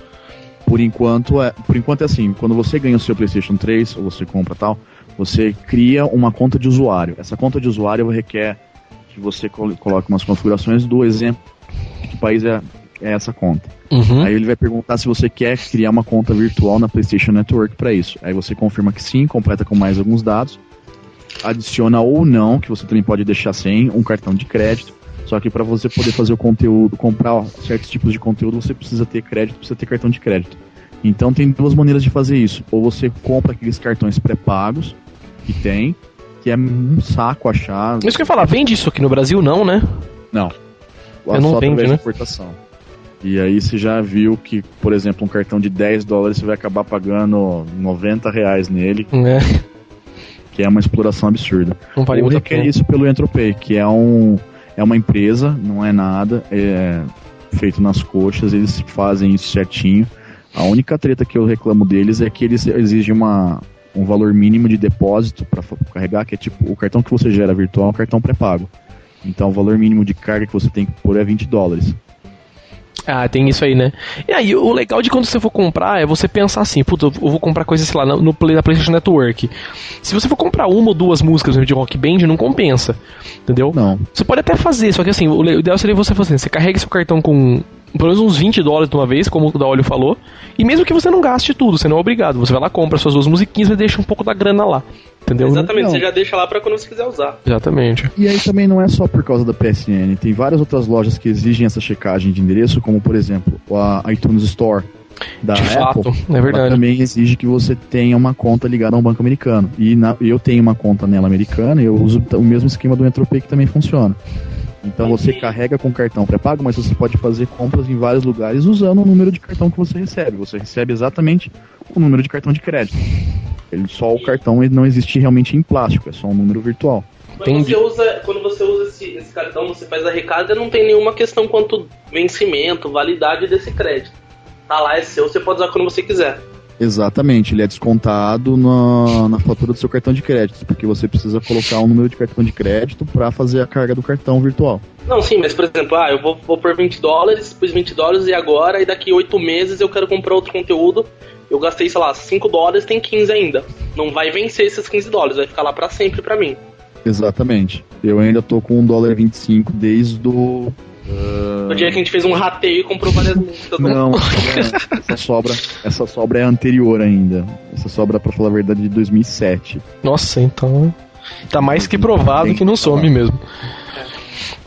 Por enquanto é, por enquanto é assim, quando você ganha o seu PlayStation 3 ou você compra tal, você cria uma conta de usuário. Essa conta de usuário requer que você col- coloque umas configurações do exemplo de que país é, é essa conta. Uhum. Aí ele vai perguntar se você quer criar uma conta virtual na PlayStation Network para isso. Aí você confirma que sim, completa com mais alguns dados, adiciona ou não, que você também pode deixar sem, um cartão de crédito. Só que para você poder fazer o conteúdo, comprar ó, certos tipos de conteúdo, você precisa ter crédito, precisa ter cartão de crédito. Então tem duas maneiras de fazer isso. Ou você compra aqueles cartões pré-pagos que tem, que é um saco achar. Isso que eu ia falar, vende isso aqui no Brasil? Não, né? Não. Eu não só vende, né? importação. E aí você já viu que, por exemplo, um cartão de 10 dólares você vai acabar pagando 90 reais nele, É, que é uma exploração absurda. não vale muito requer isso pelo Entropay, que é, um, é uma empresa, não é nada, é feito nas coxas, eles fazem isso certinho. A única treta que eu reclamo deles é que eles exigem uma, um valor mínimo de depósito para carregar, que é tipo o cartão que você gera virtual é um cartão pré-pago. Então o valor mínimo de carga que você tem que pôr é 20 dólares. Ah, tem isso aí, né? E aí, o legal de quando você for comprar é você pensar assim, puta, eu vou comprar coisa, sei lá, no, Play da PlayStation Network. Se você for comprar uma ou duas músicas de rock band, não compensa. Entendeu? Não, Você pode até fazer, só que assim, o ideal seria você fazer, você carrega seu cartão com pelo menos uns 20 dólares de uma vez, como o da Olho falou, e mesmo que você não gaste tudo, você não é obrigado, você vai lá, compra suas duas musiquinhas e deixa um pouco da grana lá. Entendeu? Exatamente, Não. você já deixa lá pra quando você quiser usar. Exatamente. E aí também não é só por causa da PSN, tem várias outras lojas que exigem essa checagem de endereço, como por exemplo a iTunes Store da De Apple. fato, é Ela verdade. também exige que você tenha uma conta ligada a um banco americano. E na- eu tenho uma conta nela americana e eu uso o mesmo esquema do Entropay que também funciona. Então você carrega com cartão pré-pago, mas você pode fazer compras em vários lugares usando o número de cartão que você recebe. Você recebe exatamente o número de cartão de crédito. Ele, só o cartão ele não existe realmente em plástico, é só um número virtual. Quando você usa, quando você usa esse, esse cartão, você faz a recarga, não tem nenhuma questão quanto vencimento, validade desse crédito. Tá lá, é seu, você pode usar quando você quiser. Exatamente, ele é descontado na, na fatura do seu cartão de crédito, porque você precisa colocar um número de cartão de crédito para fazer a carga do cartão virtual. Não, sim, mas por exemplo, ah, eu vou, vou por 20 dólares, pus 20 dólares e agora, e daqui 8 meses eu quero comprar outro conteúdo. Eu gastei, sei lá, 5 dólares, tem 15 ainda. Não vai vencer esses 15 dólares, vai ficar lá pra sempre pra mim. Exatamente. Eu ainda tô com 1 dólar 25 desde o. ah, No dia que a gente fez um rateio e comprou várias músicas. Não, é, essa sobra, essa sobra é anterior ainda. Essa sobra, pra falar a verdade, é de 2007. Nossa, então. Tá mais que provado que não some mesmo.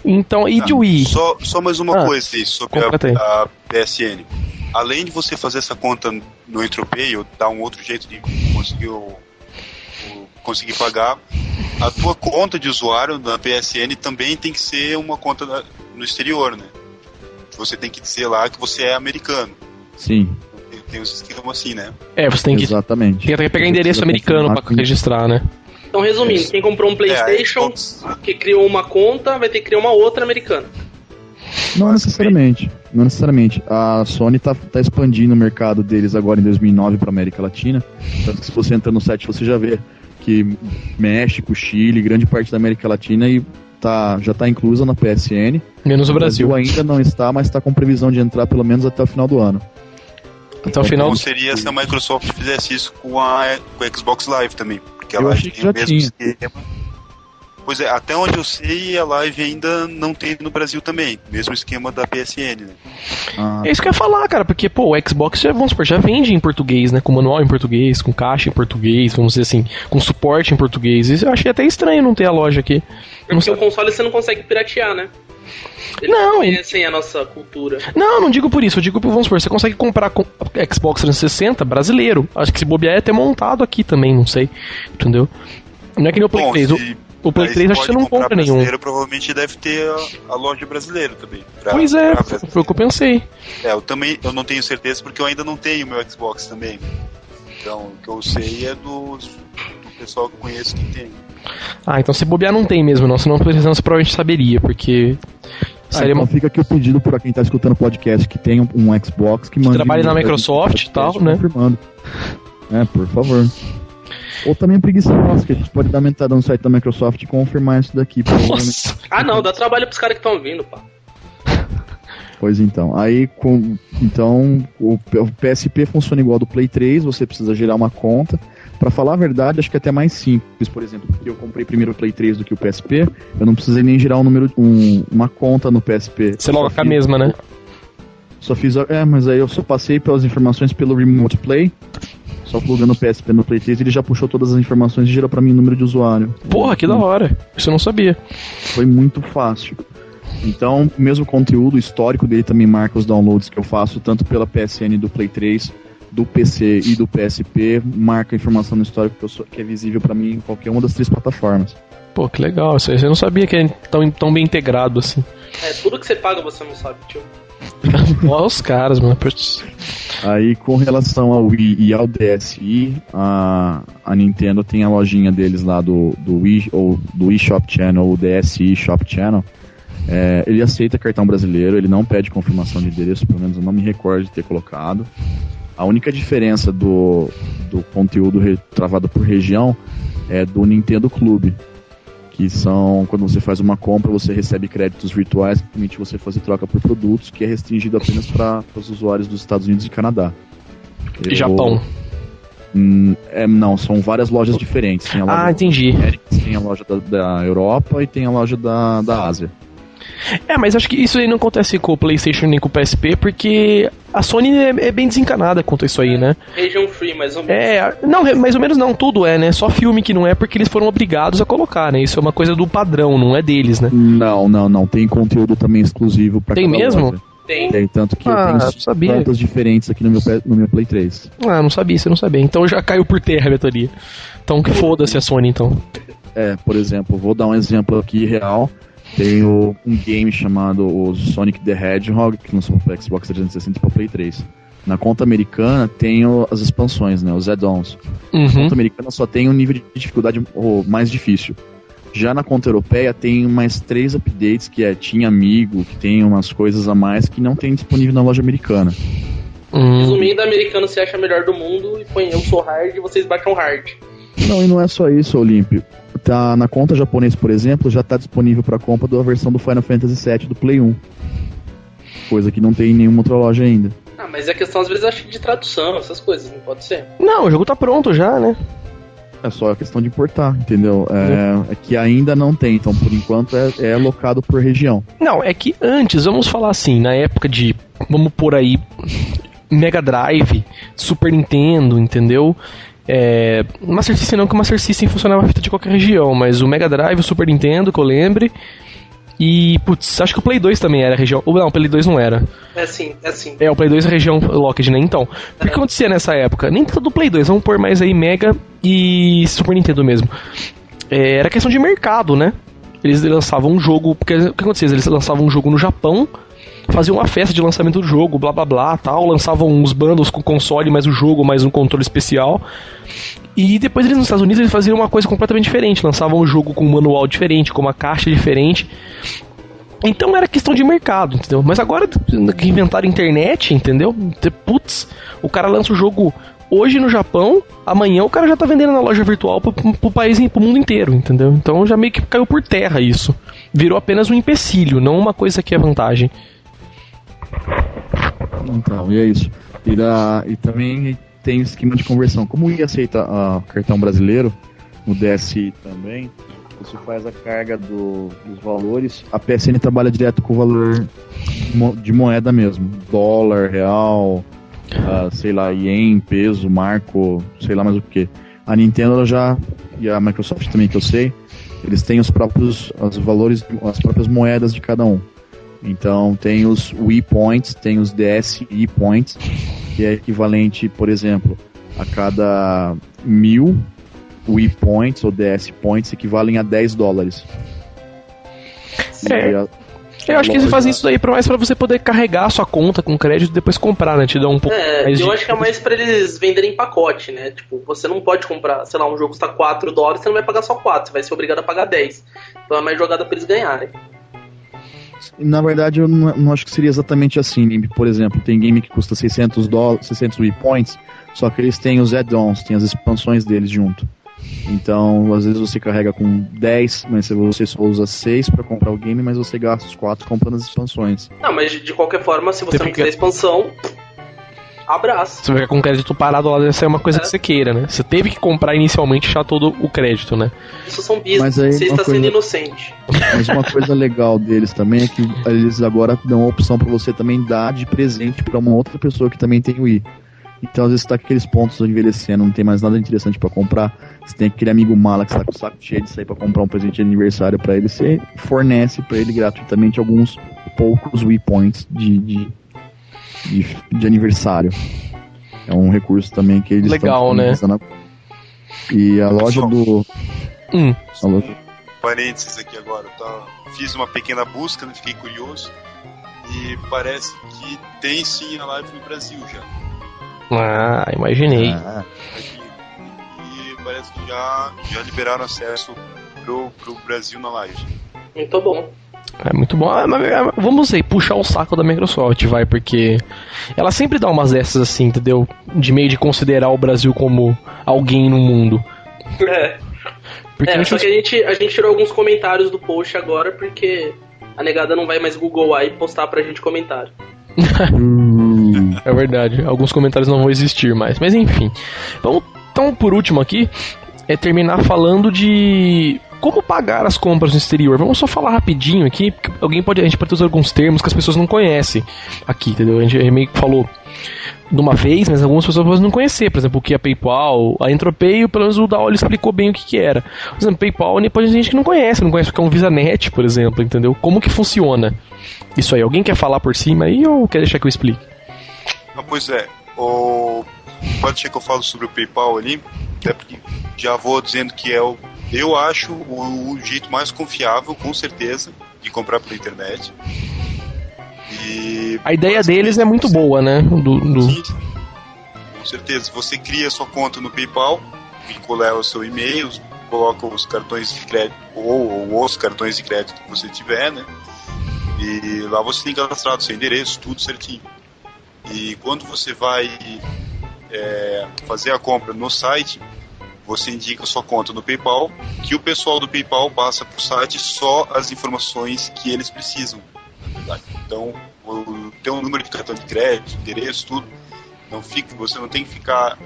Então, e de Wii? Só, só mais uma Ah, coisa aí sobre a, a PSN. Além de você fazer essa conta no Entropay ou dar um outro jeito de conseguir, o- o- conseguir pagar, a tua conta de usuário na PSN também tem que ser uma conta na- no exterior, né? Você tem que dizer lá que você é americano. Sim, Tem, tem uns esquemas assim, né? É, você tem que, exatamente. tem que pegar Você endereço americano com- registrar, né? Então, resumindo, quem comprou um PlayStation, É, que criou uma conta, vai ter que criar uma outra americana. Não necessariamente. Não necessariamente. A Sony tá, tá expandindo o mercado deles agora em 2009 para América Latina. Tanto que se você entra no site, você já vê que México, Chile, grande parte da América Latina e tá, já está inclusa na PSN. Menos o Brasil. ainda não está, mas está com previsão de entrar pelo menos até o final do ano. Até o final. Como seria se a Microsoft fizesse isso com a, com a Xbox Live também? Porque Eu ela achei que tem o já mesmo tinha. esquema. Pois é, até onde eu sei, a live ainda não tem no Brasil também. Mesmo esquema da PSN, né? Ah, é isso que eu ia falar, cara, porque, pô, o Xbox já, vamos supor, já vende em português, né? Com manual em português, com caixa em português, vamos dizer assim, com suporte em português. Isso eu achei até estranho não ter a loja aqui. Porque o console você não consegue piratear, né? Eles não, conhecem a nossa cultura. Não, não digo por isso. Eu digo, vamos supor, você consegue comprar com Xbox 360 brasileiro. Acho que se bobear é até montado aqui também, não sei. Entendeu? Não é que nem o Play Bom, 3. Se... O Play 3 acho que você não compra nenhum. provavelmente deve ter a, a loja brasileira também. Pra, pois é, foi o que eu pensei. É, eu também eu não tenho certeza porque eu ainda não tenho meu Xbox também. Então, o que eu sei é do, do pessoal que eu conheço que tem. Ah, então se bobear não tem mesmo, não. Senão você provavelmente saberia, porque. Ah, seria então uma... fica aqui o pedido para quem tá escutando o podcast que tem um, um Xbox que, que mande. Trabalhe na Microsoft e tal, né? Confirmando. É, por favor. Ou também preguiça nossa, que a gente pode dar mentada no site da Microsoft e confirmar isso daqui. Nossa. Ah não, dá trabalho pros caras que estão vindo, pá. Pois então, aí com então o, o PSP funciona igual ao do Play 3, você precisa gerar uma conta. Para falar a verdade, acho que é até mais simples, por exemplo, porque eu comprei primeiro o Play 3 do que o PSP, eu não precisei nem gerar um número, um, uma conta no PSP. Você logo com a mesma, né? Só fiz, é, mas aí eu só passei pelas informações pelo Remote Play, só plugando o PSP no Play 3, ele já puxou todas as informações e gerou para mim o número de usuário. Porra, que da hora. Isso eu não sabia. Foi muito fácil. Então, mesmo conteúdo histórico dele também marca os downloads que eu faço, tanto pela PSN do Play 3, do PC e do PSP, marca a informação no histórico que, sou, que é visível para mim em qualquer uma das três plataformas. Pô, que legal. Você não sabia que é tão, tão bem integrado assim. É, tudo que você paga você não sabe, tio. Olha os caras, mano. Aí, com relação ao Wii e ao DSi, a, a Nintendo tem a lojinha deles lá do, do Wii, ou do Wii Shop Channel, o DSi Shop Channel. É, ele aceita cartão brasileiro, ele não pede confirmação de endereço, pelo menos eu não me recordo de ter colocado. A única diferença do, do conteúdo travado por região é do Nintendo Clube que são quando você faz uma compra, você recebe créditos virtuais que permite você fazer troca por produtos, que é restringido apenas para os usuários dos Estados Unidos e Canadá. E Eu, Japão? Hum, é, não, são várias lojas diferentes. Tem a loja ah, entendi. tem a loja da, da, Europa e tem a loja da, da Ásia. É, mas acho que isso aí não acontece com o PlayStation nem com o PSP, porque a Sony é, é bem desencanada quanto a isso aí, né? Region Free, mais ou menos. É, não, mais ou menos não, tudo é, né? Só filme que não é porque eles foram obrigados a colocar, né? Isso é uma coisa do padrão, não é deles, né? Não, não, não. Tem conteúdo também exclusivo pra Tem mesmo? Loja. Tem. Tem, tanto que ah, eu tenho tantas diferentes aqui no meu, no meu Play 3. Ah, não sabia, você não sabia. Então já caiu por terra a teoria. Então que foda-se a Sony, então. É, por exemplo, vou dar um exemplo aqui real. Tenho um game chamado o Sonic the Hedgehog, que lançou para Xbox 360 e para Play 3. Na conta americana tenho as expansões, né, os add-ons. Uhum. Na conta americana só tem um nível de dificuldade mais difícil. Já na conta europeia tem mais três updates que é Team Amigo, que tem umas coisas a mais que não tem disponível na loja americana. Hum. Resumindo, americano se acha melhor do mundo e põe eu sou hard e vocês baixam hard. Não, e não é só isso, Olímpio tá na conta japonesa, por exemplo, já está disponível para compra da versão do Final Fantasy VII do Play 1. Coisa que não tem em nenhuma outra loja ainda. Ah, mas é questão às vezes acho de tradução, essas coisas, não pode ser? Não, o jogo tá pronto já, né? É só a questão de importar, entendeu? É, é que ainda não tem, então por enquanto é, é alocado por região. Não, é que antes, vamos falar assim, na época de, vamos por aí, Mega Drive, Super Nintendo, entendeu? É, Master System não, que o Master System funcionava fita de qualquer região, mas o Mega Drive, o Super Nintendo, que eu lembre. E, putz, acho que o Play 2 também era região. Ou não, o Play 2 não era. É sim, é sim. É, o Play 2 é região Locked, né? Então, o que, é. que acontecia nessa época? Nem tanto do Play 2, vamos pôr mais aí Mega e Super Nintendo mesmo. É, era questão de mercado, né? Eles lançavam um jogo. Porque o que acontecia? Eles lançavam um jogo no Japão faziam uma festa de lançamento do jogo, blá blá blá, tal, lançavam uns bundles com console, mais o jogo, mais um controle especial. E depois eles nos Estados Unidos eles faziam uma coisa completamente diferente, lançavam o jogo com um manual diferente, com uma caixa diferente. Então era questão de mercado, entendeu? Mas agora que inventaram internet, entendeu? Putz, o cara lança o jogo hoje no Japão, amanhã o cara já tá vendendo na loja virtual pro, pro país, pro mundo inteiro, entendeu? Então já meio que caiu por terra isso. Virou apenas um empecilho, não uma coisa que é vantagem. Então, e é isso. E, da, e também tem esquema de conversão. Como o I aceita uh, cartão brasileiro, o DSI também, o você faz a carga do, dos valores, a PSN trabalha direto com o valor de moeda mesmo. Dólar, real, uh, sei lá, ien, peso, marco, sei lá mais o que. A Nintendo já, e a Microsoft também que eu sei, eles têm os próprios os valores, as próprias moedas de cada um. Então tem os Wii Points, tem os DSi Points, que é equivalente, por exemplo, a cada mil Wii Points ou DS Points equivalem a 10 dólares. É. A, eu acho que eles fazem isso aí pra mais pra você poder carregar a sua conta com crédito e depois comprar, né? Te dá um pouco é, mais eu de... acho que é mais pra eles venderem pacote, né? Tipo, você não pode comprar, sei lá, um jogo custa 4 dólares, você não vai pagar só 4, você vai ser obrigado a pagar 10. Então é mais jogada pra eles ganharem. Na verdade, eu não, não acho que seria exatamente assim. Por exemplo, tem game que custa 600 dólares, 600 Wii Points, só que eles têm os add-ons, tem as expansões deles junto. Então, às vezes você carrega com 10, mas você só usa 6 para comprar o game, mas você gasta os 4 comprando as expansões. Não, mas de qualquer forma, se você, você não quiser expansão, abraço. Você vai ficar com crédito parado lá, deve ser uma coisa é. que você queira, né? Você teve que comprar inicialmente já todo o crédito, né? Isso são business, você está coisa... sendo inocente. Mas uma coisa legal deles também é que eles agora dão a opção para você também dar de presente para uma outra pessoa que também tem o i. Então, às vezes, tá aqueles pontos envelhecendo, não tem mais nada interessante para comprar. Você tem aquele amigo mala que está com o saco cheio de sair para comprar um presente de aniversário para ele. Você fornece para ele gratuitamente alguns poucos Wii Points de, de, de, de, aniversário. É um recurso também que eles Legal, né? E a loja do. Hum. A loja... Parênteses aqui agora, tá? Fiz uma pequena busca, né? fiquei curioso. E parece que tem sim a live no Brasil já. Ah, imaginei. Ah. E parece que já, já liberaram acesso pro, pro Brasil na live. Muito bom. É muito bom. Ah, ah, vamos aí, puxar o saco da Microsoft, vai, porque ela sempre dá umas dessas assim, entendeu? De meio de considerar o Brasil como alguém no mundo. É. Porque é, só que a gente, a gente tirou alguns comentários do post agora, porque a negada não vai mais Google aí postar pra gente comentário. é verdade. Alguns comentários não vão existir mais. Mas enfim. Vamos, então, por último aqui, é terminar falando de como pagar as compras no exterior. Vamos só falar rapidinho aqui, porque alguém pode, a gente pode usar alguns termos que as pessoas não conhecem aqui, entendeu? A gente meio que falou de uma vez, mas algumas pessoas podem não conhecer, por exemplo, o que é PayPal, a Entropay, pelo menos o Daol explicou bem o que, que era. Por exemplo, PayPal, pode gente que não conhece, não conhece o que é um VisaNet, por exemplo, entendeu? Como que funciona? Isso aí, alguém quer falar por cima aí ou quer deixar que eu explique? Pois é, o... pode ser que eu falo sobre o PayPal ali, até porque já vou dizendo que é o eu acho o, o, jeito mais confiável, com certeza, de comprar pela internet. E, a ideia deles é muito boa, né? Do, do... Sim, com certeza. Você cria sua conta no PayPal, vincula o seu e-mail, coloca os cartões de crédito ou, ou, os cartões de crédito que você tiver, né? E lá você tem cadastrado seu endereço, tudo certinho. E quando você vai é, fazer a compra no site, você indica sua conta no PayPal, que o pessoal do PayPal passa para o site só as informações que eles precisam. Então, o teu número de cartão de crédito, endereço, tudo, não fica, você não tem que ficar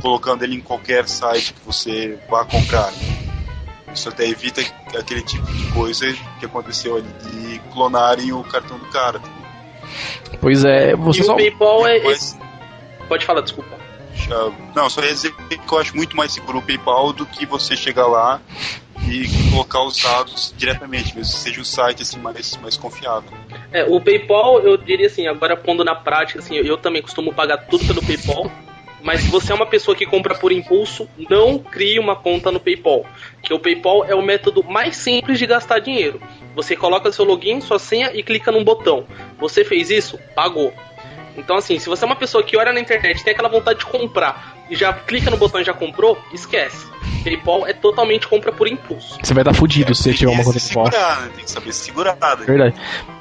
colocando ele em qualquer site que você vá comprar. Isso até evita aquele tipo de coisa que aconteceu ali de clonarem o cartão do cara. Pois é, você e só... o PayPal é. Pode falar, desculpa. Não, só ia dizer que eu acho muito mais seguro o PayPal do que você chegar lá e colocar os dados diretamente, mesmo que seja um site assim mais, mais confiável. É, o PayPal, eu diria assim, agora pondo na prática, assim, eu também costumo pagar tudo pelo PayPal. Mas se você é uma pessoa que compra por impulso, não crie uma conta no PayPal. Que o PayPal é o método mais simples de gastar dinheiro. Você coloca seu login, sua senha e clica num botão. Você fez isso? Pagou. Então, assim, se você é uma pessoa que olha na internet tem aquela vontade de comprar e já clica no botão e já comprou, esquece. PayPal é totalmente compra por impulso. Você vai dar fudido é, se você tiver uma conta PayPal. Né? Tem que saber se segurar. Né? Verdade.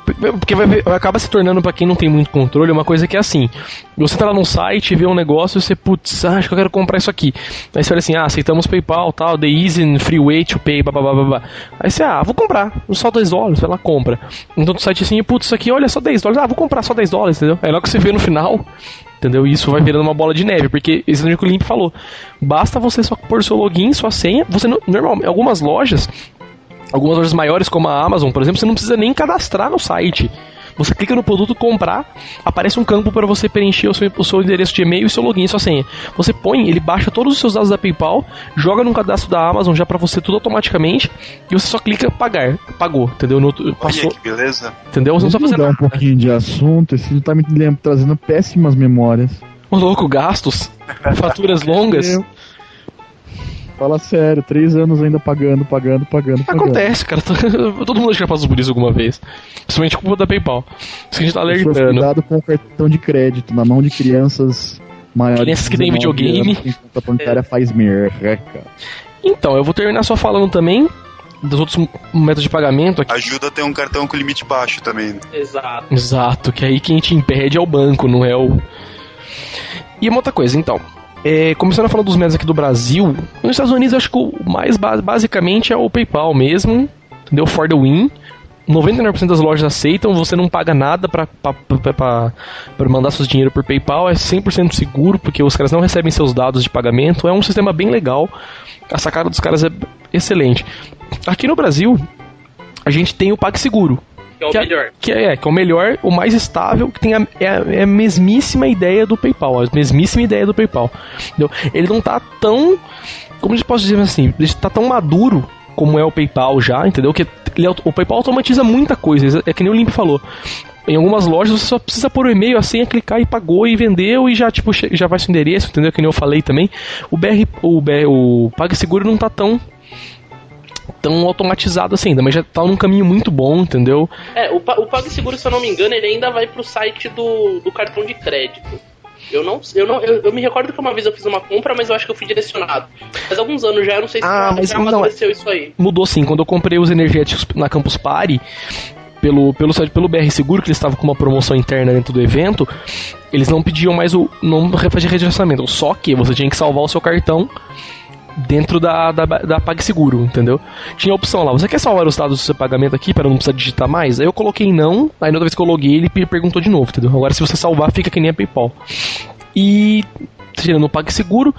Porque vai, acaba se tornando, para quem não tem muito controle, uma coisa que é assim: você tá lá num site, vê um negócio e você, putz, ah, acho que eu quero comprar isso aqui. Aí você fala assim: ah, aceitamos PayPal, tal, the easy free way to pay, blá blá. Aí você, ah, vou comprar, só 10 dólares, vai lá, compra. Então o site assim, putz, isso aqui, olha, só 10 dólares, ah, vou comprar só 10 dólares, entendeu? Aí logo que você vê no final, entendeu? Isso vai virando uma bola de neve, porque exatamente o que o Limp falou. Basta você só pôr seu login, sua senha. Você em algumas lojas Algumas lojas maiores, como a Amazon, por exemplo, você não precisa nem cadastrar no site. Você clica no produto comprar, aparece um campo para você preencher o seu, o seu endereço de e-mail e seu login e sua senha. Você põe, ele baixa todos os seus dados da PayPal, joga no cadastro da Amazon já para você tudo automaticamente e você só clica pagar. Pagou, entendeu? No, passou, Olha que beleza. Entendeu? Você não precisa fazer nada. um pouquinho de assunto, esse tá me trazendo péssimas memórias. Ô louco, gastos, faturas longas. Eu. Fala sério, três anos ainda pagando, pagando, pagando. Acontece, cara. Todo mundo já passou por isso alguma vez. Principalmente culpa da PayPal. Isso que a gente tá alertando. Cuidado com o cartão de crédito na mão de crianças maiores. Crianças que têm videogame. A bancária faz merda. Então, eu vou terminar só falando também dos outros métodos de pagamento. Aqui. Ajuda a ter um cartão com limite baixo também. Né? Exato. Exato, que aí quem te impede é o banco, não é o. E uma outra coisa, então. É, começando a falar dos métodos aqui do Brasil, nos Estados Unidos acho que o mais basicamente é o PayPal mesmo, entendeu? For the win. 99% das lojas aceitam, você não paga nada para mandar seus dinheiro por PayPal, é 100% seguro, porque os caras não recebem seus dados de pagamento, é um sistema bem legal, a sacada dos caras é excelente. Aqui no Brasil, a gente tem o PagSeguro, que é o que melhor. É, que é, que é o melhor, o mais estável, que tem a, é, a, é a mesmíssima ideia do PayPal. A mesmíssima ideia do PayPal. Entendeu? Ele não tá tão. Como eu posso dizer assim? Ele tá tão maduro como é o PayPal já, entendeu? Que ele, o PayPal automatiza muita coisa. É que nem o Limp falou. Em algumas lojas você só precisa pôr o e-mail, a senha, clicar e pagou e vendeu e já tipo já vai seu endereço, entendeu? Que nem eu falei também. O BR, o, BR, o PagSeguro não tá tão tão automatizado assim ainda, mas já tá num caminho muito bom, entendeu? É, o, o PagSeguro, se eu não me engano, ele ainda vai pro site do, do cartão de crédito. Eu não, eu não, eu, eu, me recordo que uma vez eu fiz uma compra, mas eu acho que eu fui direcionado. Mas alguns anos já, eu não sei se ah, mas já amadureceu isso aí. Mudou sim, quando eu comprei os energéticos na Campus Party, pelo, pelo site pelo BR Seguro, que eles estavam com uma promoção interna dentro do evento, eles não pediam mais o não fazer redirecionamento, só que você tinha que salvar o seu cartão dentro da, da, da PagSeguro, entendeu? Tinha a opção lá, você quer salvar os dados do seu pagamento aqui para não precisar digitar mais? Aí eu coloquei não, aí na outra vez que eu loguei ele perguntou de novo, entendeu? Agora se você salvar fica que nem a PayPal. E tirando o PagSeguro,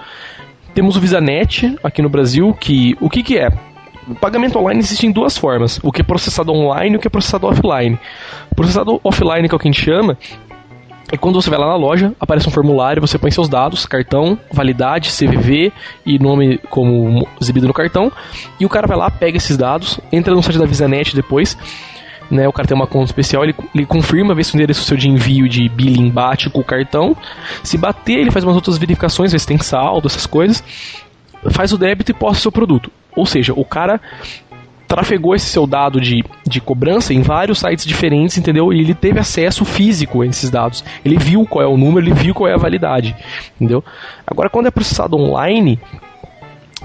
temos o VisaNet aqui no Brasil, que o que que é? O pagamento online existe em duas formas: o que é processado online e o que é processado offline. Processado offline, que é o que a gente chama, e quando você vai lá na loja, aparece um formulário, você põe seus dados, cartão, validade, CVV e nome como exibido no cartão, e o cara vai lá, pega esses dados, entra no site da VisaNet depois, né, o cara tem uma conta especial, ele, ele confirma, vê se o endereço seu de envio de billing bate com o cartão, se bater, ele faz umas outras verificações, vê se tem saldo, essas coisas, faz o débito e posta o seu produto. Ou seja, o cara trafegou esse seu dado de, de cobrança em vários sites diferentes, entendeu? E ele teve acesso físico a esses dados. Ele viu qual é o número, ele viu qual é a validade, entendeu? Agora, quando é processado online,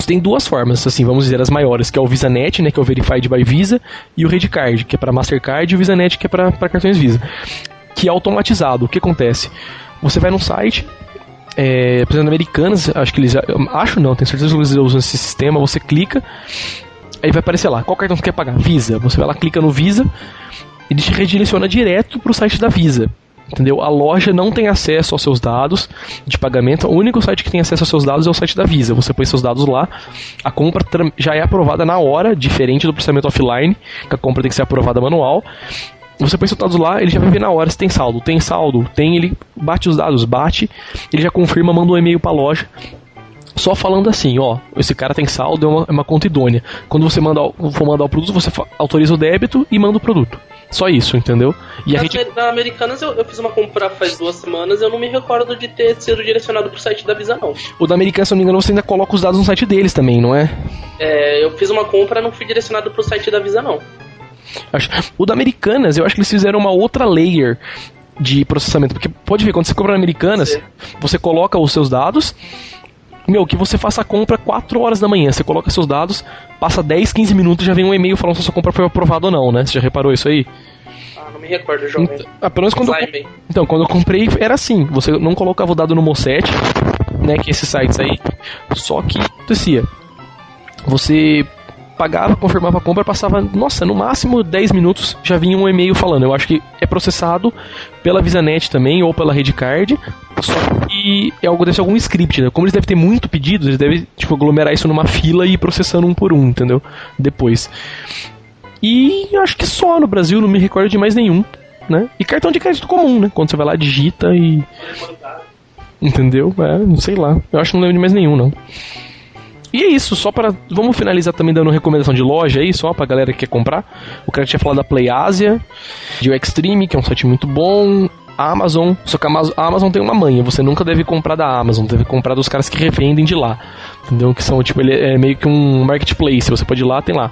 tem duas formas, assim, vamos dizer, as maiores, que é o VisaNet, né, que é o Verified by Visa, e o Redcard, que é para Mastercard, e o VisaNet, que é para cartões Visa. Que é automatizado. O que acontece? Você vai num site, é, por exemplo, americanas, acho que eles. Acho não, tenho certeza que eles usam esse sistema. Você clica, Aí vai aparecer lá, qual cartão você quer pagar? Visa. Você vai lá, clica no Visa, ele te redireciona direto para o site da Visa. Entendeu? A loja não tem acesso aos seus dados de pagamento. O único site que tem acesso aos seus dados é o site da Visa. Você põe seus dados lá, a compra já é aprovada na hora, diferente do processamento offline, que a compra tem que ser aprovada manual. Você põe seus dados lá, ele já vai ver na hora se tem saldo. Tem saldo, tem, ele bate os dados, bate, ele já confirma, manda um e-mail para a loja só falando assim, ó, esse cara tem saldo, é uma, é uma conta idônea. Quando você manda, for mandar o produto, você autoriza o débito e manda o produto. Só isso, entendeu? E na, a gente... na Americanas eu, eu, fiz uma compra faz duas semanas eu não me recordo de ter sido direcionado pro site da Visa, não. O da Americanas, se não me engano, você ainda coloca os dados no site deles também, não é? É, eu fiz uma compra não fui direcionado pro site da Visa, não. O da Americanas, eu acho que eles fizeram uma outra layer de processamento. Porque pode ver, quando você compra na Americanas, Sim. você coloca os seus dados meu, que você faça a compra 4 horas da manhã. Você coloca seus dados, passa 10, 15 minutos já vem um e-mail falando se a sua compra foi aprovada ou não, né? Você já reparou isso aí? Ah, não me recordo, jovem. Então, apenas quando eu, então, quando eu comprei era assim, você não colocava o dado no Mosset, né, que é esses sites aí, só que acontecia. Você pagava, confirmava a compra, passava, nossa, no máximo 10 minutos já vinha um e-mail falando. Eu acho que é processado pela VisaNet também ou pela Redcard, só é algo desse algum script, né? Como eles devem ter muito pedidos, eles devem tipo aglomerar isso numa fila e ir processando um por um, entendeu? Depois. E acho que só no Brasil, não me recordo de mais nenhum, né? E cartão de crédito comum, né? Quando você vai lá, digita e. Entendeu? É, não sei lá. Eu acho que não lembro de mais nenhum, não. E é isso, só para Vamos finalizar também dando recomendação de loja aí, só pra galera que quer comprar. O cara tinha falado da Play Asia, de o Extreme, que é um site muito bom. Amazon, só que a Amazon tem uma manha, você nunca deve comprar da Amazon, deve comprar dos caras que revendem de lá. Entendeu? Que são, tipo, ele é meio que um marketplace, você pode ir lá, tem lá.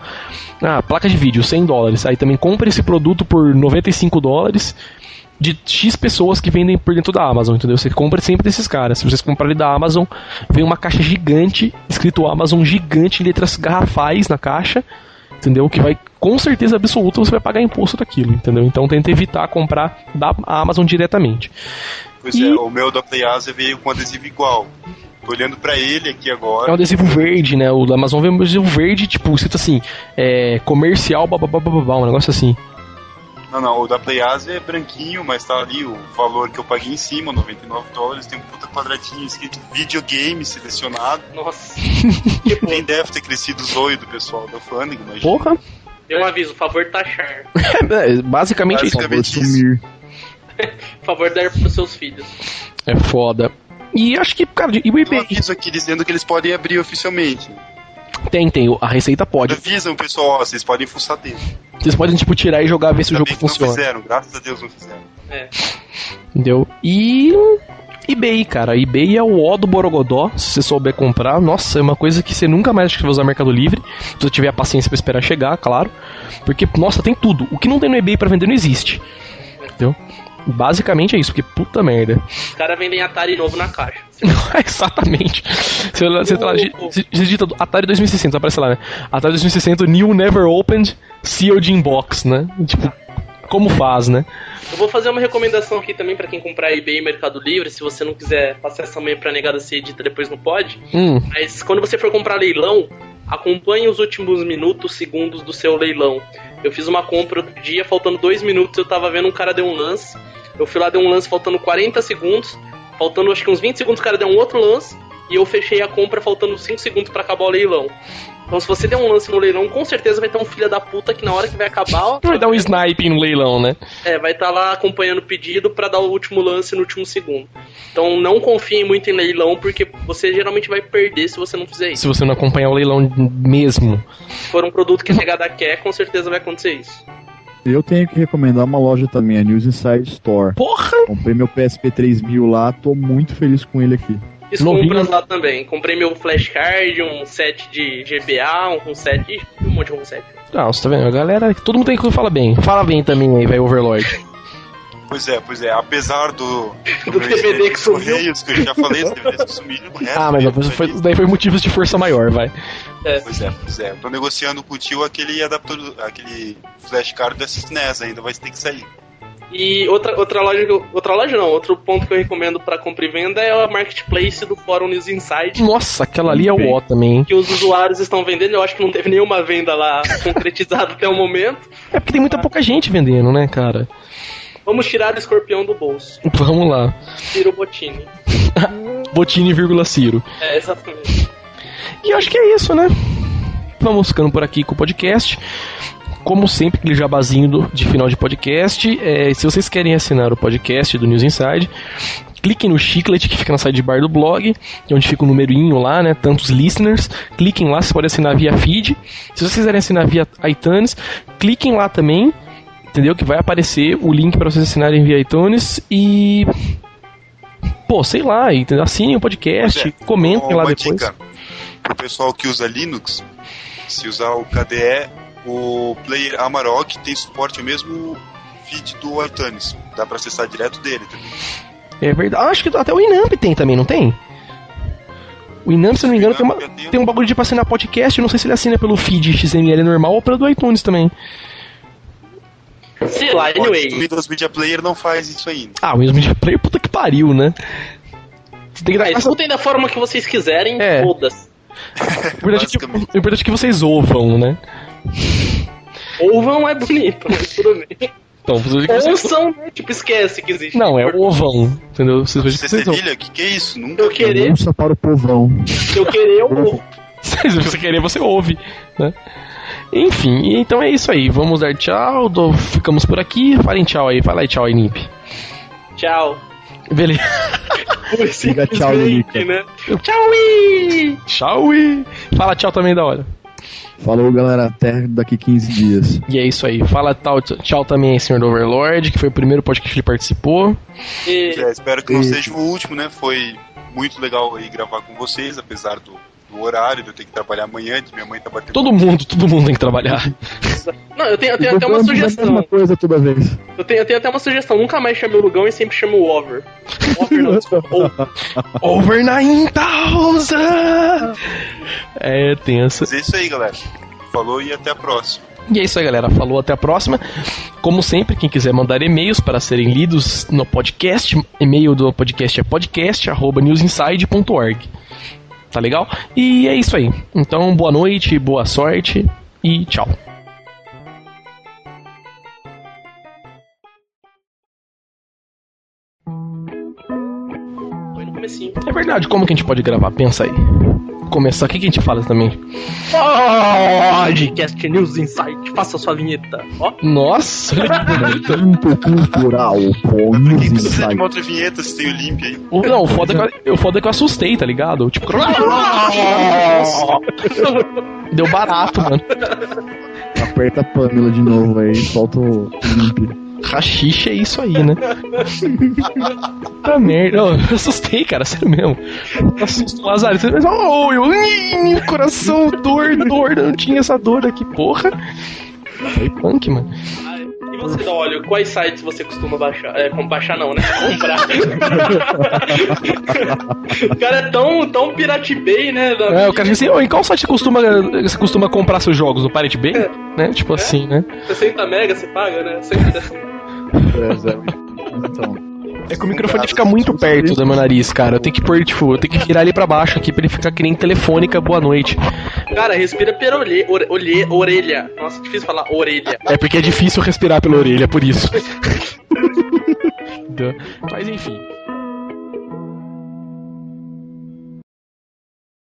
Ah, placa de vídeo, 100 dólares. Aí também compra esse produto por 95 dólares de X pessoas que vendem por dentro da Amazon, entendeu? Você compra sempre desses caras. Se vocês comprarem da Amazon, vem uma caixa gigante, escrito Amazon gigante, letras garrafais na caixa, entendeu? Que vai, com certeza absoluta, você vai pagar imposto daquilo, entendeu? Então tenta evitar comprar da Amazon diretamente. Pois e... é, o meu da PlayAsia veio com adesivo igual. Tô olhando pra ele aqui agora. É um adesivo verde, né? O da Amazon veio um adesivo verde, tipo, escrito assim, é, comercial, bababababá, um negócio assim. Não, não, o da PlayAsia é branquinho, mas tá ali o valor que eu paguei em cima, 99 dólares, tem um puta quadradinho escrito videogame selecionado. Nossa. Nem deve ter crescido o zoio do pessoal da Flanagan, imagina. Porra! Deu um aviso, favor taxar. é, basicamente, basicamente isso. Favor dar pros seus filhos. É foda. E acho que, cara, e o eBay. Um aviso aqui dizendo que eles podem abrir oficialmente. Tem, tem. A receita pode. Avisam, pessoal, ó, vocês podem fuçar dele. Vocês podem, tipo, tirar e jogar, ver se Ainda o jogo funciona. Não fizeram, graças a Deus não fizeram. É. Entendeu? E. eBay, cara. eBay é o ó do Borogodó, se você souber comprar. Nossa, é uma coisa que você nunca mais acha que vai usar Mercado Livre. Se você tiver a paciência pra esperar chegar, claro. Porque, nossa, tem tudo. O que não tem no eBay para vender não existe. Entendeu? Basicamente é isso, porque puta merda. Os caras vendem Atari novo na caixa. Exatamente. Você, você, tá, você digita Atari 2600, aparece lá, né? Atari 2600 New Never Opened Sealed in Box, né? Tipo, como faz, né? Eu vou fazer uma recomendação aqui também para quem comprar eBay e Mercado Livre, se você não quiser passar essa manhã pra negada se edita depois não pode. Hum. Mas quando você for comprar leilão, acompanhe os últimos minutos, segundos do seu leilão. Eu fiz uma compra outro dia, faltando dois minutos, eu tava vendo um cara deu um lance. Eu fui lá, deu um lance faltando 40 segundos. Faltando acho que uns 20 segundos, o cara deu um outro lance. E eu fechei a compra faltando 5 segundos para acabar o leilão. Então, se você der um lance no leilão, com certeza vai ter um filho da puta que na hora que vai acabar. Ó, vai dar um snipe no leilão, né? É, vai estar tá lá acompanhando o pedido para dar o último lance no último segundo. Então, não confiem muito em leilão, porque você geralmente vai perder se você não fizer isso. Se você não acompanhar o leilão mesmo. Se for um produto que a negada quer, com certeza vai acontecer isso. Eu tenho que recomendar uma loja também, a News Inside Store. Porra! Comprei meu PSP 3000 lá, tô muito feliz com ele aqui. Fiz compras lá também. Comprei meu flashcard, um set de GBA, um set. um monte de um set. Não, você tá vendo? A galera, todo mundo tem que falar bem. Fala bem também aí, vai Overlord. Pois é, pois é. Apesar do. do DVD que sumiu. Correios, que eu já falei, os DVDs que sumiram. Ah, mas depois foi, daí foi motivos de força maior, vai. É. Pois é, pois é. Tô negociando com o tio aquele adaptor, aquele flashcard do SNES ainda, vai ter que sair. E outra, outra loja, outra loja não, outro ponto que eu recomendo para compra e venda é a marketplace do Fórum News Inside. Nossa, aquela ali é o ó também. Que os usuários estão vendendo, eu acho que não teve nenhuma venda lá concretizada até o momento. É porque tem muita pouca gente vendendo, né, cara? Vamos tirar o escorpião do bolso. Vamos lá. Ciro Botini. Botini, vírgula Ciro. É, exatamente. E eu acho que é isso, né? Vamos ficando por aqui com o podcast como sempre, aquele jabazinho de final de podcast. É, se vocês querem assinar o podcast do News Inside, cliquem no chiclete que fica na sidebar do blog, é onde fica o numerinho lá, né? Tantos listeners. Cliquem lá, vocês podem assinar via feed. Se vocês quiserem assinar via iTunes, cliquem lá também, entendeu? Que vai aparecer o link para vocês assinarem via iTunes e. Pô, sei lá, entendeu? assinem o podcast, é, comentem lá depois. Dica pro pessoal que usa Linux, se usar o KDE o player Amarok tem suporte ao mesmo feed do iTunes. Dá pra acessar direto dele também. É verdade. Ah, acho que até o Inamp tem também, não tem? O Inamp, se não me engano, tem, uma, tem um bagulho de pra assinar podcast. Não sei se ele assina pelo feed XML normal ou pelo do iTunes também. Sei lá, anyway. O Windows Media Player não faz isso ainda. Ah, o Windows Media Player, puta que pariu, né? Você tem que dar ah, escutem da forma que vocês quiserem, é. foda-se. O importante, é que, o importante é que vocês ouvam, né? Ovam é bonito, mas tudo bem. Então, vocês, vocês... Ouçam, né? Tipo, esquece que existe. Não, é ovão, entendeu? Vocês vejam que Você cedilha? Que que é isso? Nunca Eu querer, Denúncia para o povão. eu querer, eu ouvo. Se você querer, você ouve, né? Enfim, então é isso aí. Vamos dar tchau, do- ficamos por aqui. Falem tchau aí, fala aí tchau aí, Nip. Tchau. Beleza. Diga tchau, Lilica. né? Tchau! ui! Tchau e. Fala tchau também da hora. Falou, galera. Até daqui 15 dias. E é isso aí. Fala tal, tchau também aí, senhor do Overlord, que foi o primeiro podcast que ele participou. E- É, espero que não seja o último, né? Foi muito legal aí gravar com vocês, apesar do, do horário, de eu ter que trabalhar amanhã, de minha mãe tá batendo. Todo mundo, todo mundo tem que trabalhar. Não, eu tenho, eu tenho até uma Vou falar a mesma sugestão. coisa toda vez. Eu tenho, eu tenho até uma sugestão. Nunca mais chame o Lugão e sempre chame o Over. Over não, desculpa. Over. Over 9000! É tenso. Mas é isso aí, galera. Falou e até a próxima. E é isso aí, galera. Falou, até a próxima. Como sempre, quem quiser mandar e-mails para serem lidos no podcast, e-mail do podcast é podcast.newsinside.org. Tá legal? E é isso aí. Então, boa noite, boa sorte e tchau. É verdade, como que a gente pode gravar? Pensa aí. Começar, o que, que a gente fala também? Podcast News Insight. Faça sua vinheta. Ó. Nossa, olha que bonito. Tanto cultural com Por News que precisa de Insight. uma outra vinheta se tem o limp aí? O- Não, o foda, é que eu, o foda é que eu assustei, tá ligado? Tipo, deu barato, mano. Aperta a Pamela de novo aí, solta o limp. Rachixe é isso aí, né? Puta merda. Eu assustei, cara, sério mesmo. Assustou o azar. Você pensa, oh, eu, meu coração, dor, dor. Eu não tinha essa dor aqui, porra. Foi punk, mano. E você, da óleo, quais sites você costuma baixar? É, baixar não, né? Comprar. o cara é tão, tão Pirate Bay, né? É, o cara diz assim, oh, em qual site você costuma, você costuma comprar seus jogos? No Pirate Bay? Né? Tipo assim, né? 60 mega você paga, né? 60. É, Zé. É que o microfone fica muito perto do meu nariz, cara. Eu tenho que pôr, tipo, eu tenho que virar ele pra baixo aqui pra ele ficar que nem telefônica boa noite. Cara, respira pela ore- olhe- orelha. Nossa, difícil falar orelha. É porque é difícil respirar pela orelha, por isso. Mas enfim.